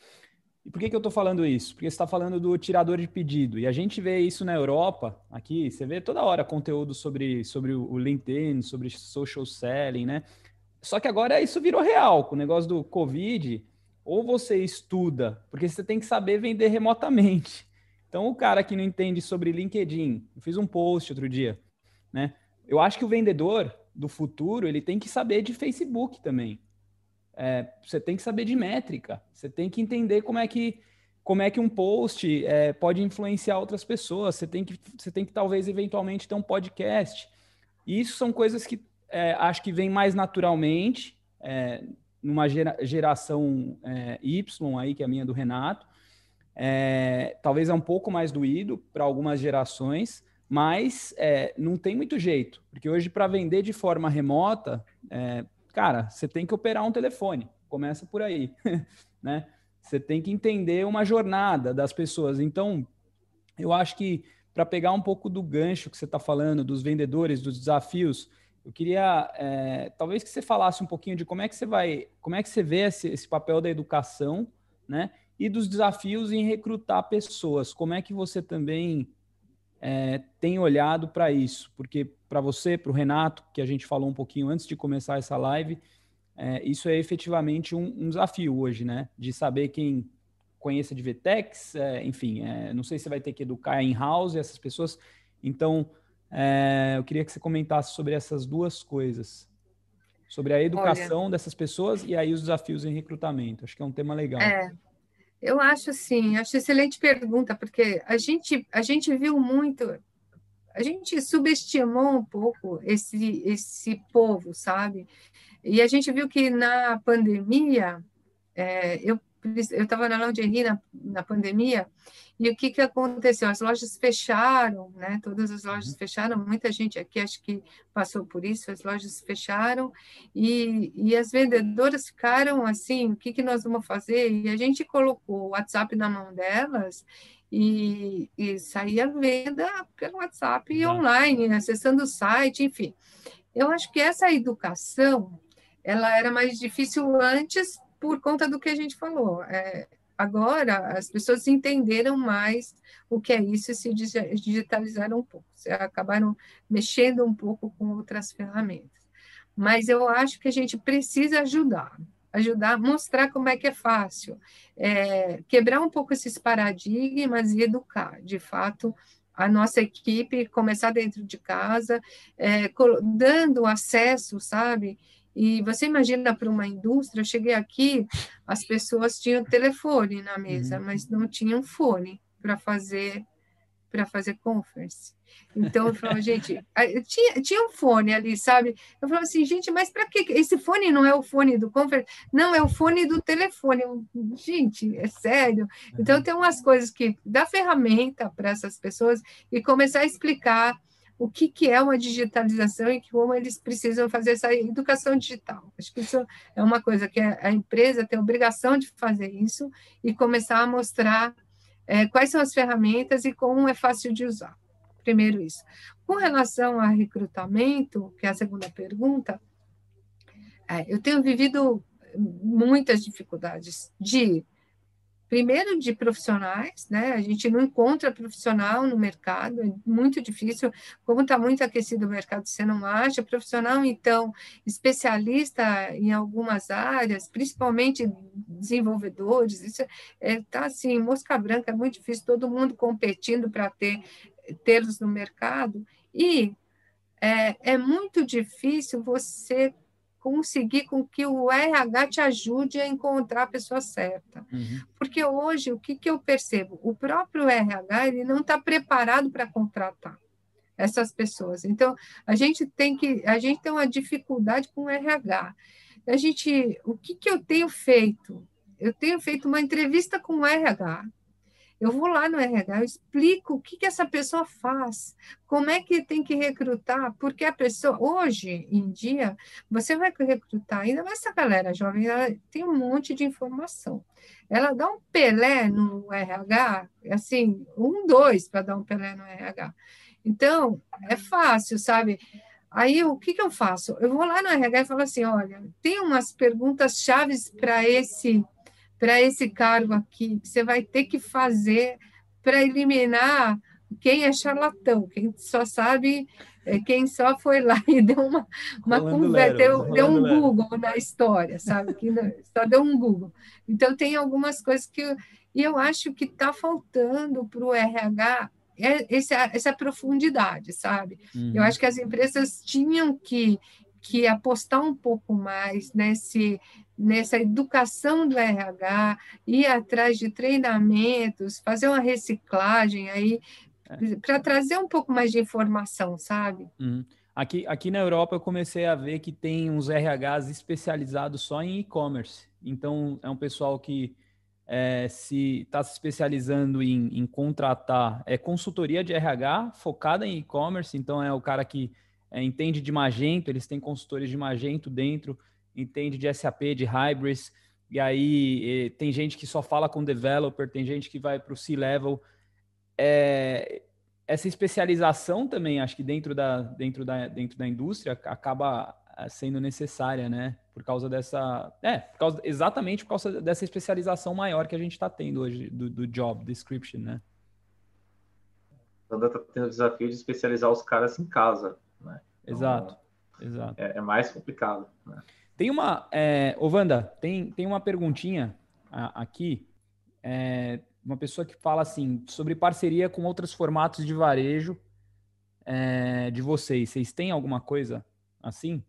E por que, que eu estou falando isso? Porque você está falando do tirador de pedido. E a gente vê isso na Europa, aqui, você vê toda hora conteúdo sobre, sobre o LinkedIn, sobre social selling, né? Só que agora isso virou real, com o negócio do Covid, ou você estuda, porque você tem que saber vender remotamente. Então, o cara que não entende sobre LinkedIn, eu fiz um post outro dia, né? Eu acho que o vendedor do futuro, ele tem que saber de Facebook também. É, você tem que saber de métrica. Você tem que entender como é que como é que um post é, pode influenciar outras pessoas. Você tem que você tem que talvez eventualmente ter um podcast. E isso são coisas que é, acho que vem mais naturalmente é, numa gera, geração é, Y aí que é a minha do Renato é, talvez é um pouco mais doído para algumas gerações, mas é, não tem muito jeito, porque hoje para vender de forma remota, é, cara, você tem que operar um telefone, começa por aí, né? Você tem que entender uma jornada das pessoas. Então, eu acho que para pegar um pouco do gancho que você está falando, dos vendedores, dos desafios, eu queria é, talvez que você falasse um pouquinho de como é que você vai, como é que você vê esse, esse papel da educação, né? E dos desafios em recrutar pessoas. Como é que você também é, tem olhado para isso? Porque para você, para o Renato, que a gente falou um pouquinho antes de começar essa live, é, isso é efetivamente um, um, desafio hoje, né? De saber quem conheça de VTEX, é, enfim, é, não sei se vai ter que educar em house essas pessoas. Então, é, eu queria que você comentasse sobre essas duas coisas. Sobre a educação Olha, dessas pessoas e aí os desafios em recrutamento. Acho que é um tema legal. É, eu acho assim, acho excelente pergunta, porque a gente, a gente viu muito, a gente subestimou um pouco esse, esse povo, sabe? E a gente viu que na pandemia, é, eu eu estava na lingerie na, na pandemia, e o que, que aconteceu? As lojas fecharam, né? Todas as lojas uhum. fecharam, muita gente aqui acho que passou por isso, as lojas fecharam, e, e as vendedoras ficaram assim, o que, que nós vamos fazer? E a gente colocou o WhatsApp na mão delas, e, e saía venda pelo WhatsApp e online, acessando o site, enfim. Eu acho que essa educação, ela era mais difícil antes por conta do que a gente falou. É, agora as pessoas entenderam mais o que é isso e se digitalizaram um pouco, se acabaram mexendo um pouco com outras ferramentas. Mas eu acho que a gente precisa ajudar, ajudar, mostrar como é que é fácil, é, quebrar um pouco esses paradigmas e educar, de fato, a nossa equipe, começar dentro de casa, é, dando acesso, sabe? E você imagina para uma indústria, eu cheguei aqui, as pessoas tinham telefone na mesa, uhum. mas não tinham fone para fazer para fazer conference. Então eu falava, gente, tinha, tinha um fone ali, sabe? Eu falava assim, gente, mas para que esse fone não é o fone do conference? Não, é o fone do telefone. Eu, gente, é sério. Então uhum. tem umas coisas que dá ferramenta para essas pessoas e começar a explicar o que, que é uma digitalização e como eles precisam fazer essa educação digital. Acho que isso é uma coisa que a empresa tem a obrigação de fazer isso e começar a mostrar é, quais são as ferramentas e como é fácil de usar. Primeiro isso. Com relação a recrutamento, que é a segunda pergunta, é, eu tenho vivido muitas dificuldades de primeiro de profissionais, né? A gente não encontra profissional no mercado, é muito difícil. Como está muito aquecido o mercado, você não acha profissional, então, especialista em algumas áreas, principalmente desenvolvedores, isso está é, assim, mosca branca, é muito difícil, todo mundo competindo para ter tê-los no mercado. E é, é muito difícil você conseguir com que o RH te ajude a encontrar a pessoa certa. Uhum. Porque hoje, o que, que eu percebo? O próprio RH ele não está preparado para contratar essas pessoas. Então, a gente tem que, a gente tem uma dificuldade com o RH. A gente, o que, que eu tenho feito? Eu tenho feito uma entrevista com o RH, eu vou lá no RH, eu explico o que, que essa pessoa faz, como é que tem que recrutar, porque a pessoa, hoje em dia, você vai recrutar, ainda mais essa galera jovem, ela tem um monte de informação. Ela dá um Pelé no RH, assim, um, dois para dar um Pelé no RH. Então, é fácil, sabe? Aí, o que, que eu faço? Eu vou lá no RH e falo assim: olha, tem umas perguntas chaves para esse para esse cargo aqui, você vai ter que fazer para eliminar quem é charlatão, quem só sabe, é, quem só foi lá e deu uma, uma conversa, deu, deu um. Google na história, sabe? Que só deu um Google. Então, tem algumas coisas que. Eu, eu acho que está faltando para o RH é essa, essa profundidade, sabe? Uhum. Eu acho que as empresas tinham que, que apostar um pouco mais nesse, nessa educação do RH, ir atrás de treinamentos, fazer uma reciclagem aí, é. para trazer um pouco mais de informação, sabe? Uhum. Aqui, aqui na Europa eu comecei a ver que tem uns RHs especializados só em e-commerce. Então é um pessoal que é, se está se especializando em, em, contratar é consultoria de RH focada em e-commerce. Então é o cara que é, entende de Magento, eles têm consultores de Magento dentro entende de SAP, de Hybris, e aí tem gente que só fala com developer, tem gente que vai para o C-level. É, essa especialização também, acho que dentro da, dentro da, dentro da indústria, acaba é, sendo necessária, né? Por causa dessa. É, por causa, exatamente por causa dessa especialização maior que a gente está tendo hoje do, do job description, né? Então está tendo o desafio de especializar os caras em casa? Então, exato, exato. É, é mais complicado, né? Tem uma. É, ô, Wanda, tem, tem uma perguntinha aqui. É, uma pessoa que fala assim sobre parceria com outros formatos de varejo é, de vocês. Vocês têm alguma coisa assim?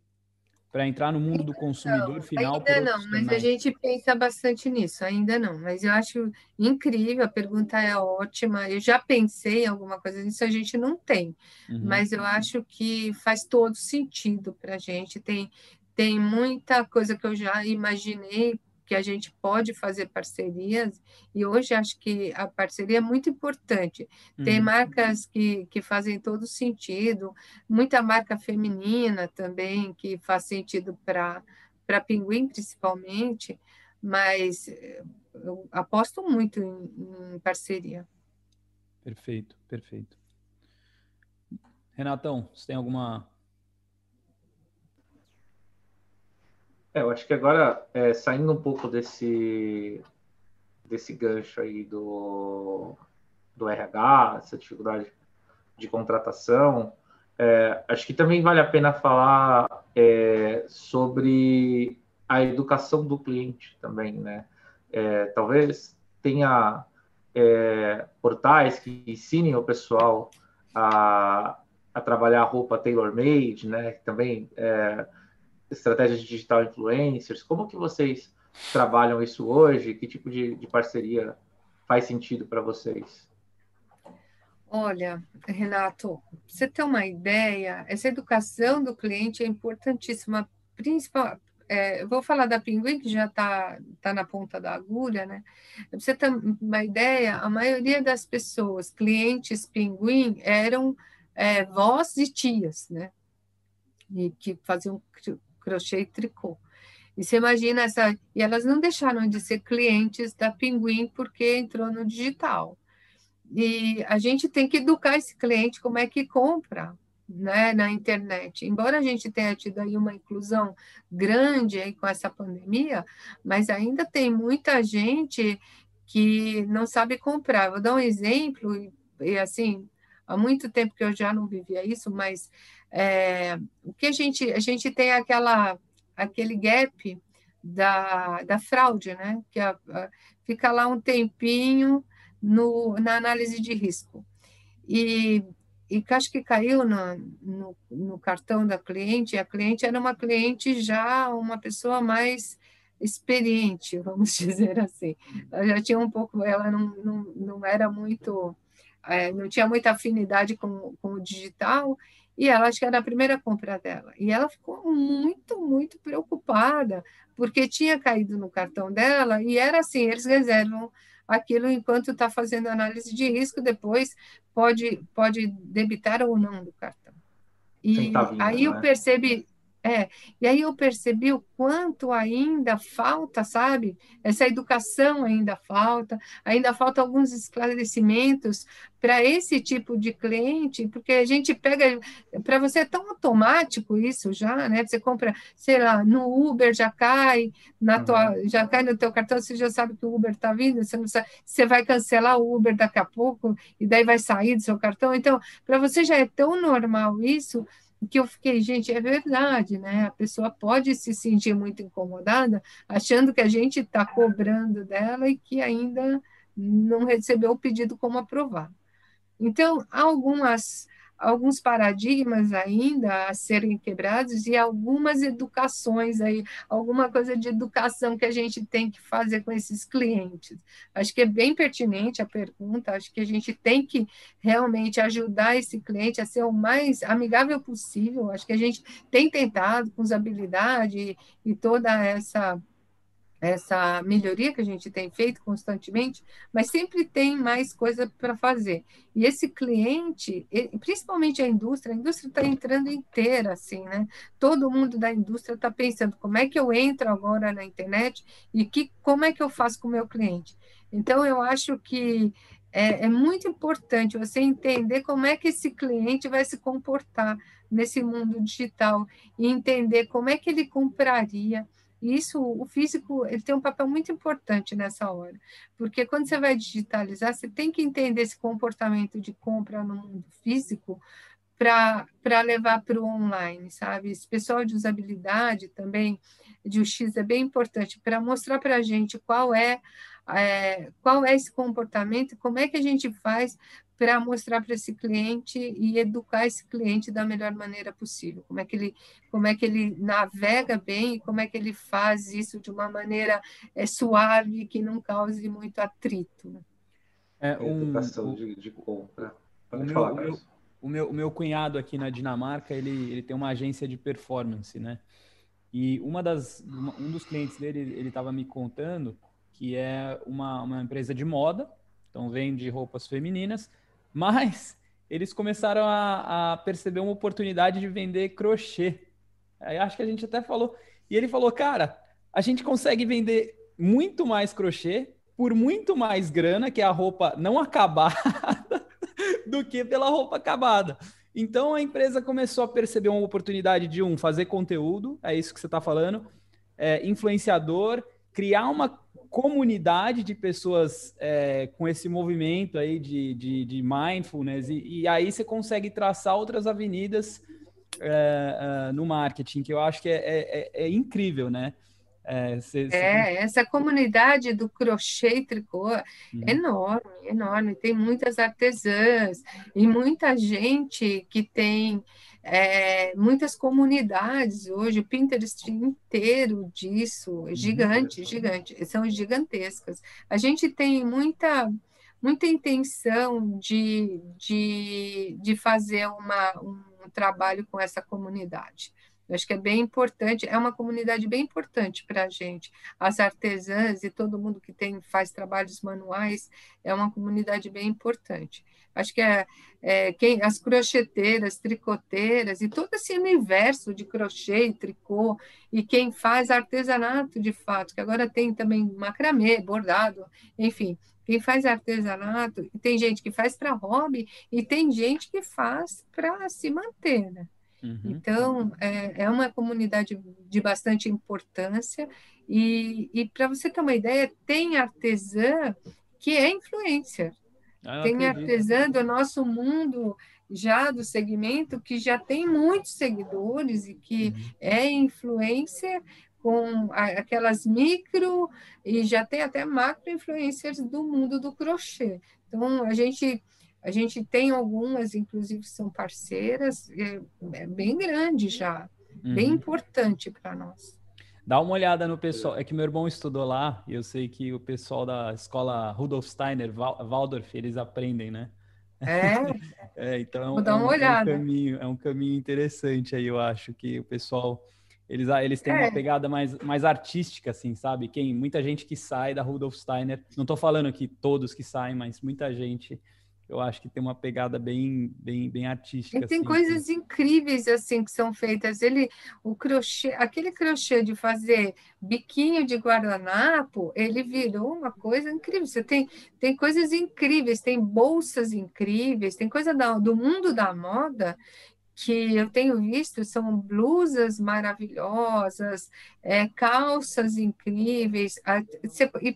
Para entrar no mundo do consumidor não, final? Ainda não, mas a gente pensa bastante nisso, ainda não. Mas eu acho incrível, a pergunta é ótima. Eu já pensei em alguma coisa nisso, a gente não tem. Uhum. Mas eu acho que faz todo sentido para a gente. Tem, tem muita coisa que eu já imaginei que a gente pode fazer parcerias, e hoje acho que a parceria é muito importante. Tem uhum. marcas que, que fazem todo sentido, muita marca feminina também, que faz sentido para pinguim, principalmente, mas eu aposto muito em, em parceria. Perfeito, perfeito. Renatão, você tem alguma É, eu acho que agora, é, saindo um pouco desse, desse gancho aí do, do RH, essa dificuldade de contratação, é, acho que também vale a pena falar é, sobre a educação do cliente também, né? É, talvez tenha é, portais que ensinem o pessoal a, a trabalhar roupa tailor-made, né? Também é, estratégias de digital influencers? Como que vocês trabalham isso hoje? Que tipo de, de parceria faz sentido para vocês? Olha, Renato, você ter uma ideia, essa educação do cliente é importantíssima, principal, é, vou falar da Pinguim, que já está tá na ponta da agulha, né? Pra você ter uma ideia, a maioria das pessoas, clientes Pinguim, eram é, vós e tias, né? E que faziam crochê e tricô. E você imagina essa. E elas não deixaram de ser clientes da Pinguim porque entrou no digital. E a gente tem que educar esse cliente como é que compra né, na internet. Embora a gente tenha tido aí uma inclusão grande aí com essa pandemia, mas ainda tem muita gente que não sabe comprar. Vou dar um exemplo, e, e assim, há muito tempo que eu já não vivia isso, mas é, o que a gente a gente tem aquela aquele gap da, da fraude, né? Que a, a, fica lá um tempinho no, na análise de risco. E, e acho que caiu no, no, no, cartão da cliente, a cliente era uma cliente já, uma pessoa mais experiente, vamos dizer assim. Ela já tinha um pouco, ela não, não, não era muito, é, não tinha muita afinidade com, com o digital, e ela, acho que era a primeira compra dela. E ela ficou muito, muito preocupada, porque tinha caído no cartão dela, e era assim: eles reservam aquilo enquanto está fazendo análise de risco, depois pode, pode debitar ou não do cartão. E tá vindo, aí né? eu percebi, é, e aí eu percebi o quanto ainda falta, sabe? Essa educação ainda falta, ainda falta alguns esclarecimentos para esse tipo de cliente, porque a gente pega, para você é tão automático isso já, né? Você compra, sei lá, no Uber já cai, na uhum. tua, já cai no teu cartão, você já sabe que o Uber está vindo, você não sabe, você vai cancelar o Uber daqui a pouco e daí vai sair do seu cartão. Então, para você já é tão normal isso, que eu fiquei, gente, é verdade, né? A pessoa pode se sentir muito incomodada, achando que a gente está cobrando dela e que ainda não recebeu o pedido como aprovado. Então, algumas alguns paradigmas ainda a serem quebrados e algumas educações aí, alguma coisa de educação que a gente tem que fazer com esses clientes. Acho que é bem pertinente a pergunta, acho que a gente tem que realmente ajudar esse cliente a ser o mais amigável possível. Acho que a gente tem tentado com usabilidade e, e toda essa essa melhoria que a gente tem feito constantemente, mas sempre tem mais coisa para fazer. E esse cliente, principalmente a indústria, a indústria está entrando inteira, assim, né? Todo mundo da indústria está pensando como é que eu entro agora na internet e que, como é que eu faço com o meu cliente. Então, eu acho que é, é muito importante você entender como é que esse cliente vai se comportar nesse mundo digital e entender como é que ele compraria e isso, o físico, ele tem um papel muito importante nessa hora, porque quando você vai digitalizar, você tem que entender esse comportamento de compra no mundo físico para levar para o online, sabe? Esse pessoal de usabilidade também, de UX, é bem importante para mostrar para a gente qual é, é, qual é esse comportamento, como é que a gente faz para mostrar para esse cliente e educar esse cliente da melhor maneira possível. Como é que ele, como é que ele navega bem e como é que ele faz isso de uma maneira é, suave que não cause muito atrito. Né? É um, educação de, de compra. Pode o, falar, meu, o, meu, o meu cunhado aqui na Dinamarca, ele, ele tem uma agência de performance, né? E uma das, uma, um dos clientes dele, ele estava me contando que é uma, uma empresa de moda, então vende roupas femininas, mas eles começaram a, a perceber uma oportunidade de vender crochê. Aí acho que a gente até falou. E ele falou, cara, a gente consegue vender muito mais crochê por muito mais grana, que a roupa não acabada, do que pela roupa acabada. Então a empresa começou a perceber uma oportunidade de um fazer conteúdo, é isso que você está falando, é, influenciador, criar uma comunidade de pessoas é, com esse movimento aí de, de, de mindfulness, e, e, aí você consegue traçar outras avenidas é, é, no marketing, que eu acho que é, é, é, é incrível, né? É, cê, cê... é, essa comunidade do crochê e tricô é uhum. enorme, enorme. Tem muitas artesãs e muita gente que tem é, muitas comunidades hoje, o Pinterest inteiro disso, é gigante, uhum. gigante, são gigantescas. A gente tem muita muita intenção de, de, de fazer uma, um trabalho com essa comunidade. Eu acho que é bem importante, é uma comunidade bem importante para a gente. As artesãs e todo mundo que tem faz trabalhos manuais é uma comunidade bem importante. Acho que é, é quem, as crocheteiras, tricoteiras e todo esse universo de crochê e tricô e quem faz artesanato de fato, que agora tem também macramê, bordado, enfim, quem faz artesanato, tem gente que faz para hobby e tem gente que faz para se manter, né? Uhum. Então, é, é uma comunidade de bastante importância, e, e para você ter uma ideia, tem artesã que é influencer. Ah, tem artesã do nosso mundo já do segmento que já tem muitos seguidores e que uhum. é influencer com aquelas micro e já tem até macro influencers do mundo do crochê. Então a gente a gente tem algumas, inclusive, são parceiras, é, é bem grande já, uhum. bem importante para nós. Dá uma olhada no pessoal. É que meu irmão estudou lá e eu sei que o pessoal da escola Rudolf Steiner, Waldorf, eles aprendem, né? É. é então Vou dar uma é um, olhada. É um, caminho, é um caminho interessante aí, eu acho que o pessoal eles, ah, eles têm é. uma pegada mais, mais artística, assim, sabe? Quem muita gente que sai da Rudolf Steiner, não estou falando que todos que saem, mas muita gente eu acho que tem uma pegada bem, bem, bem artística. E tem assim, coisas que... incríveis assim que são feitas. Ele, o crochê, aquele crochê de fazer biquinho de guardanapo, ele virou uma coisa incrível. Você tem, tem coisas incríveis, tem bolsas incríveis, tem coisa da, do mundo da moda que eu tenho visto são blusas maravilhosas, é, calças incríveis. e,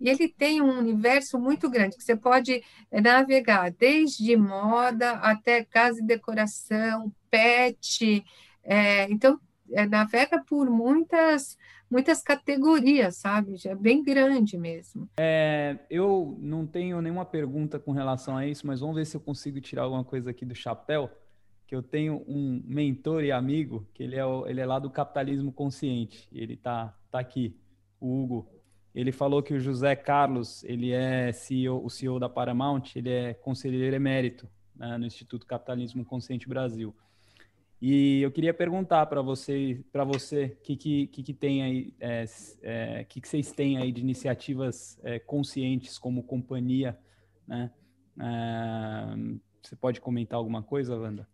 e ele tem um universo muito grande, que você pode eh, navegar desde moda até casa e decoração, pet. É, então, é, navega por muitas muitas categorias, sabe? É bem grande mesmo. É, eu não tenho nenhuma pergunta com relação a isso, mas vamos ver se eu consigo tirar alguma coisa aqui do chapéu. Que eu tenho um mentor e amigo que ele é, ele é lá do capitalismo consciente. Ele tá, tá aqui, o Hugo ele falou que o José Carlos, ele é CEO, o CEO da Paramount, ele é conselheiro emérito né, no Instituto Capitalismo Consciente Brasil. E eu queria perguntar para você, para você, que, que, que, tem aí, é, é, que, que vocês têm aí de iniciativas é, conscientes como companhia, né? É, você pode comentar alguma coisa, Wanda?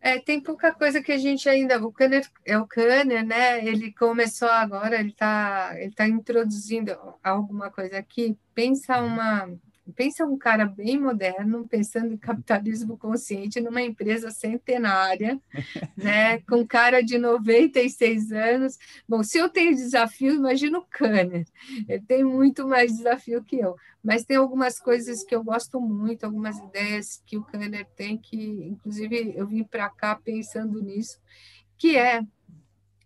É, tem pouca coisa que a gente ainda. O Kanner, é o Kanner, né? Ele começou agora, ele está ele tá introduzindo alguma coisa aqui. Pensa uhum. uma pensa um cara bem moderno, pensando em capitalismo consciente numa empresa centenária, né, com cara de 96 anos. Bom, se eu tenho desafio, imagina o Kanner. Ele tem muito mais desafio que eu. Mas tem algumas coisas que eu gosto muito, algumas ideias que o Kanner tem, que, inclusive, eu vim para cá pensando nisso, que é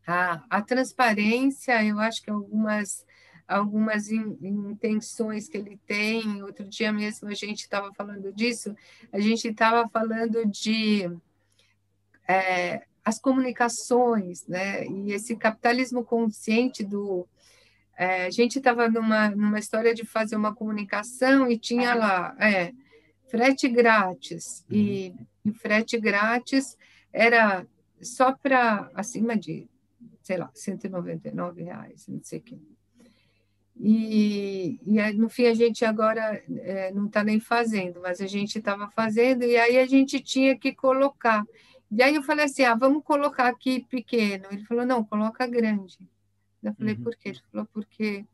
a, a transparência, eu acho que algumas algumas in, intenções que ele tem. Outro dia mesmo a gente estava falando disso, a gente estava falando de é, as comunicações, né? E esse capitalismo consciente do. É, a gente estava numa, numa história de fazer uma comunicação e tinha lá é, frete grátis, e, uhum. e frete grátis era só para acima de sei lá, 199 reais, não sei o quê. E, e aí, no fim a gente agora é, não está nem fazendo, mas a gente estava fazendo, e aí a gente tinha que colocar. E aí eu falei assim: ah, vamos colocar aqui pequeno. Ele falou: não, coloca grande. Eu falei: uhum. por quê? Ele falou: porque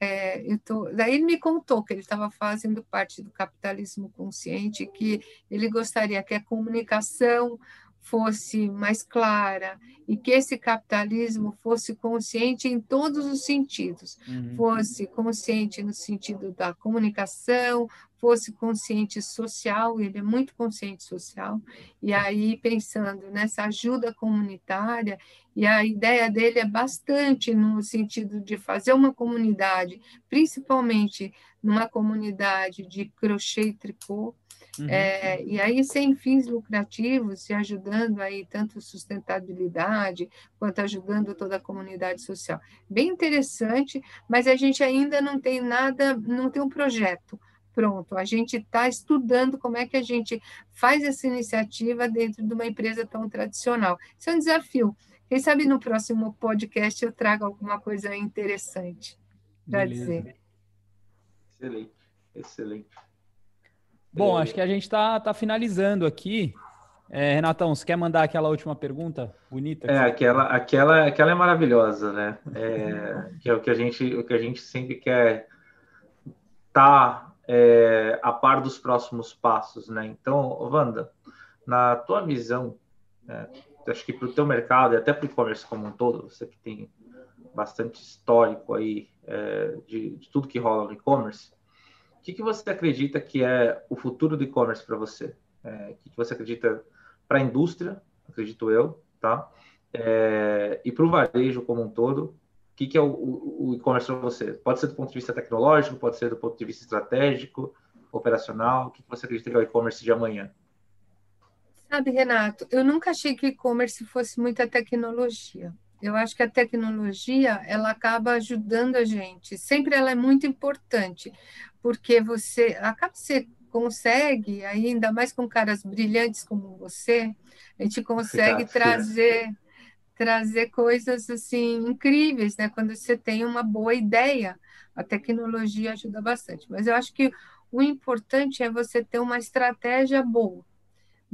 é, eu tô... Daí ele me contou que ele estava fazendo parte do capitalismo consciente, que ele gostaria que a comunicação fosse mais clara e que esse capitalismo fosse consciente em todos os sentidos, uhum. fosse consciente no sentido da comunicação, fosse consciente social, ele é muito consciente social, e aí pensando nessa ajuda comunitária, e a ideia dele é bastante no sentido de fazer uma comunidade, principalmente numa comunidade de crochê e tricô, Uhum. É, e aí, sem fins lucrativos, e ajudando aí tanto sustentabilidade, quanto ajudando toda a comunidade social. Bem interessante, mas a gente ainda não tem nada, não tem um projeto pronto. A gente está estudando como é que a gente faz essa iniciativa dentro de uma empresa tão tradicional. Isso é um desafio. Quem sabe no próximo podcast eu trago alguma coisa interessante para dizer. Excelente, excelente. Bom, acho que a gente está tá finalizando aqui. É, Renatão, você quer mandar aquela última pergunta bonita? É, aquela, aquela, aquela é maravilhosa, né? É, que é o que a gente, o que a gente sempre quer estar tá, é, a par dos próximos passos, né? Então, Wanda, na tua visão, né, acho que para o teu mercado e até para o e-commerce como um todo, você que tem bastante histórico aí é, de, de tudo que rola no e-commerce, que, que você acredita que é o futuro do e-commerce para você? É, o que, que você acredita para a indústria, acredito eu, tá? É, e para o varejo como um todo, o que, que é o, o, o e-commerce para você? Pode ser do ponto de vista tecnológico, pode ser do ponto de vista estratégico, operacional. O que, que você acredita que é o e-commerce de amanhã? Sabe, Renato, eu nunca achei que o e-commerce fosse muita tecnologia. Eu acho que a tecnologia ela acaba ajudando a gente. Sempre ela é muito importante, porque você acaba você consegue, ainda mais com caras brilhantes como você, a gente consegue trazer trazer coisas assim incríveis, né? Quando você tem uma boa ideia, a tecnologia ajuda bastante. Mas eu acho que o importante é você ter uma estratégia boa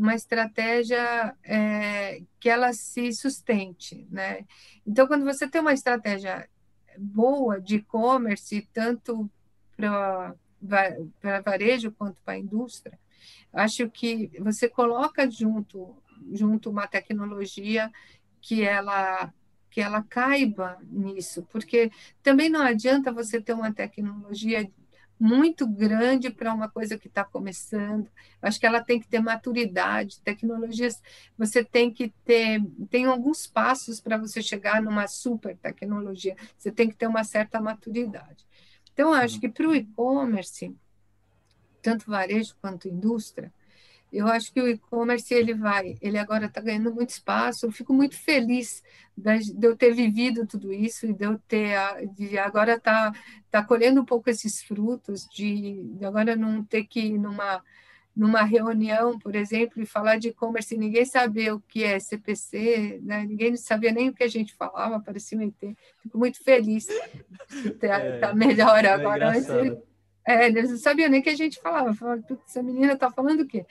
uma estratégia é, que ela se sustente, né? Então, quando você tem uma estratégia boa de e-commerce, tanto para varejo quanto para a indústria, acho que você coloca junto junto uma tecnologia que ela que ela caiba nisso, porque também não adianta você ter uma tecnologia muito grande para uma coisa que está começando. Acho que ela tem que ter maturidade. Tecnologias, você tem que ter, tem alguns passos para você chegar numa super tecnologia. Você tem que ter uma certa maturidade. Então, acho que para o e-commerce, tanto varejo quanto indústria, eu acho que o e-commerce ele vai, ele agora está ganhando muito espaço. Eu fico muito feliz de eu ter vivido tudo isso e de eu ter de agora tá tá colhendo um pouco esses frutos de, de agora não ter que ir numa numa reunião, por exemplo, e falar de e-commerce e ninguém saber o que é CPC, né? ninguém sabia nem o que a gente falava, parecia um ET. Fico muito feliz de estar é, tá melhor é agora. É, eles não sabiam nem o que a gente falava. Falavam, essa menina está falando o quê?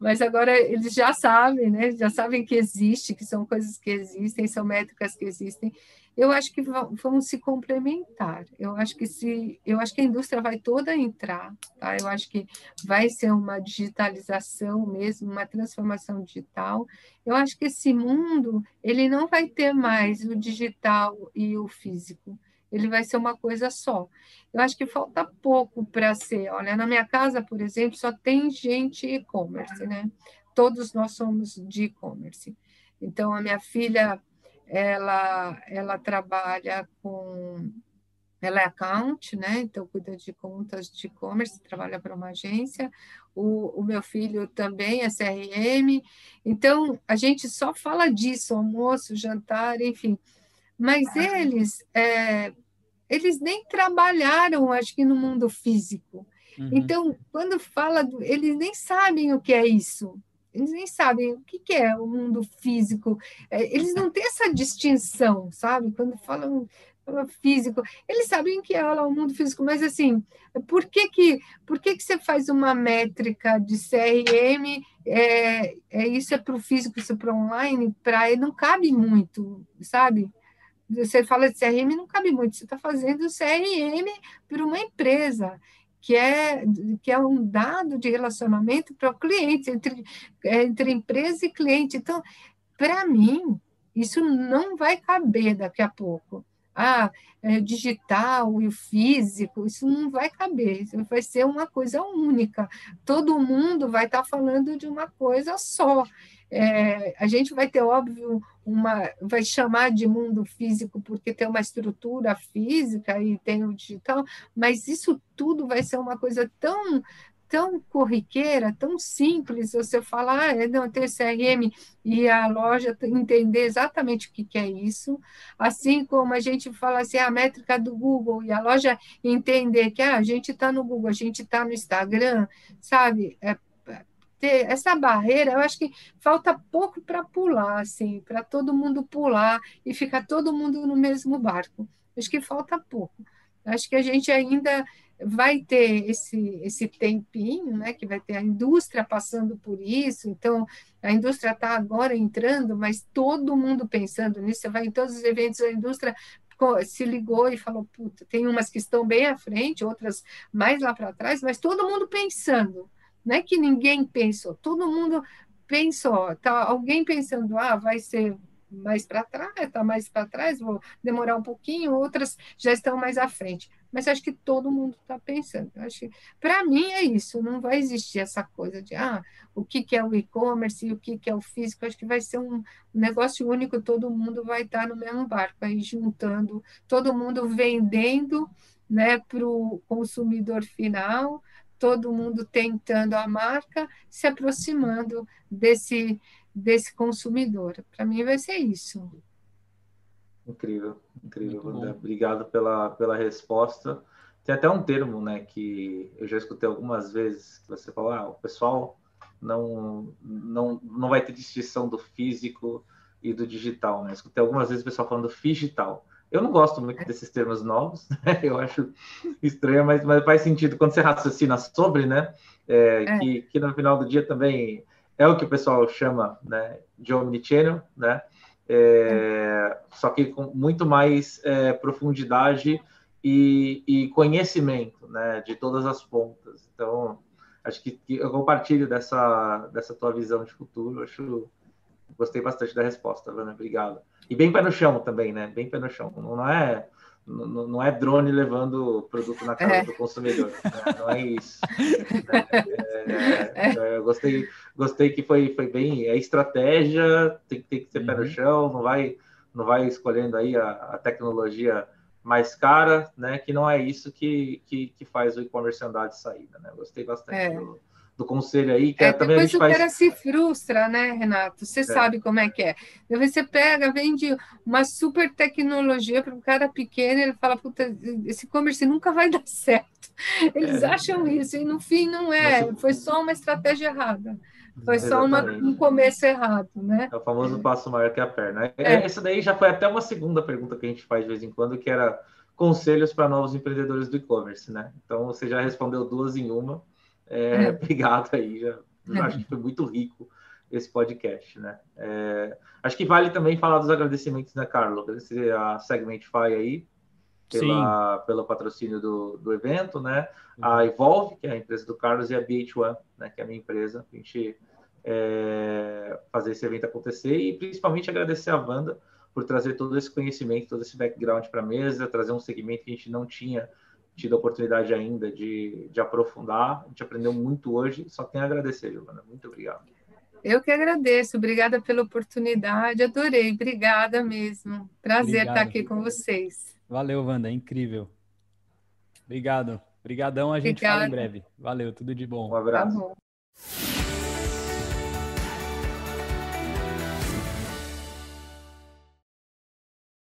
Mas agora eles já sabem, né? Já sabem que existe, que são coisas que existem, são métricas que existem. Eu acho que vão, vão se complementar. Eu acho que se, eu acho que a indústria vai toda entrar, tá? Eu acho que vai ser uma digitalização mesmo, uma transformação digital. Eu acho que esse mundo ele não vai ter mais o digital e o físico ele vai ser uma coisa só. Eu acho que falta pouco para ser. Olha, na minha casa, por exemplo, só tem gente e-commerce, né? Todos nós somos de e-commerce. Então, a minha filha, ela, ela trabalha com. Ela é account, né? Então, cuida de contas de e-commerce, trabalha para uma agência. O, o meu filho também é CRM. Então, a gente só fala disso, almoço, jantar, enfim mas eles é, eles nem trabalharam, acho que no mundo físico. Uhum. Então, quando fala, do, eles nem sabem o que é isso. eles nem sabem o que, que é o mundo físico. É, eles não têm essa distinção, sabe? Quando falam físico, eles sabem que é o mundo físico, mas assim, por que que, por que, que você faz uma métrica de CRM? É, é isso é para o físico, isso é para online, para não cabe muito, sabe? Você fala de CRM, não cabe muito. Você está fazendo CRM para uma empresa que é, que é um dado de relacionamento para o cliente, entre, entre empresa e cliente. Então, para mim, isso não vai caber daqui a pouco. Ah, é, digital e o físico, isso não vai caber, isso vai ser uma coisa única. Todo mundo vai estar tá falando de uma coisa só. É, a gente vai ter, óbvio, uma, vai chamar de mundo físico porque tem uma estrutura física e tem o digital, mas isso tudo vai ser uma coisa tão tão corriqueira, tão simples, você falar, ah, não, tem CRM e a loja entender exatamente o que, que é isso, assim como a gente fala assim, a métrica do Google e a loja entender que ah, a gente está no Google, a gente está no Instagram, sabe? É, ter essa barreira, eu acho que falta pouco para pular, assim, para todo mundo pular e ficar todo mundo no mesmo barco. Acho que falta pouco. Acho que a gente ainda vai ter esse, esse tempinho, né, que vai ter a indústria passando por isso, então a indústria está agora entrando, mas todo mundo pensando nisso, você vai em todos os eventos, a indústria se ligou e falou, puta, tem umas que estão bem à frente, outras mais lá para trás, mas todo mundo pensando, não é que ninguém pensou, todo mundo pensou, tá alguém pensando, ah, vai ser mais para trás, está mais para trás, vou demorar um pouquinho, outras já estão mais à frente. Mas acho que todo mundo está pensando. Acho para mim é isso, não vai existir essa coisa de ah, o que, que é o e-commerce e o que, que é o físico. Acho que vai ser um negócio único, todo mundo vai estar no mesmo barco, aí juntando, todo mundo vendendo né, para o consumidor final, todo mundo tentando a marca, se aproximando desse, desse consumidor. Para mim vai ser isso. Incrível, incrível, Wanda. Obrigado pela, pela resposta. Tem até um termo, né, que eu já escutei algumas vezes, que você fala, ah, o pessoal não, não, não vai ter distinção do físico e do digital, né? Escutei algumas vezes o pessoal falando digital. Eu não gosto muito desses termos novos, né? eu acho estranho, mas, mas faz sentido quando você raciocina sobre, né? É, é. Que, que no final do dia também é o que o pessoal chama né, de omnichannel, né? É, só que com muito mais é, profundidade e, e, conhecimento, né? De todas as pontas. Então, acho que, que eu compartilho dessa, dessa tua visão de futuro. Acho gostei bastante da resposta, Vana. Obrigado. E bem pé no chão também, né? Bem pé no chão. Não é, não, não é drone levando produto na casa é. do consumidor. Né? Não é isso. É, é, é, gostei, gostei que foi, foi bem. É estratégia, tem, tem que ser uhum. pé no uhum. chão, não vai, não vai escolhendo aí a, a tecnologia mais cara, né? Que não é isso que, que, que faz o e-commerce andar de saída, né? Gostei bastante é. do, do conselho aí, que é, também depois o faz... cara se frustra, né, Renato? Você é. sabe como é que é. Depois você pega, vende uma super tecnologia para um cara pequeno, ele fala, puta, esse e-commerce nunca vai dar certo. Eles é, acham isso, e no fim não é, foi só uma estratégia errada. Foi só uma, um começo errado, né? É o famoso passo maior que a perna. É. Essa daí já foi até uma segunda pergunta que a gente faz de vez em quando, que era conselhos para novos empreendedores do e-commerce, né? Então você já respondeu duas em uma. É, é. Obrigado aí, já, acho que foi muito rico esse podcast, né? É, acho que vale também falar dos agradecimentos, né, Carlos? Agradecer a Segmentify aí pela, pelo patrocínio do, do evento, né? A uhum. Evolve, que é a empresa do Carlos, e a BH1, né, que é a minha empresa, a gente é, fazer esse evento acontecer e principalmente agradecer a Wanda por trazer todo esse conhecimento, todo esse background para a mesa, trazer um segmento que a gente não tinha tido a oportunidade ainda de, de aprofundar. A gente aprendeu muito hoje, só tenho a agradecer, Giovana. Muito obrigado. Eu que agradeço, obrigada pela oportunidade, adorei, obrigada mesmo. Prazer Obrigado, estar aqui com vocês. Valeu, Wanda, é incrível. Obrigado. Obrigadão, a gente Obrigada. fala em breve. Valeu, tudo de bom. Um abraço. Tá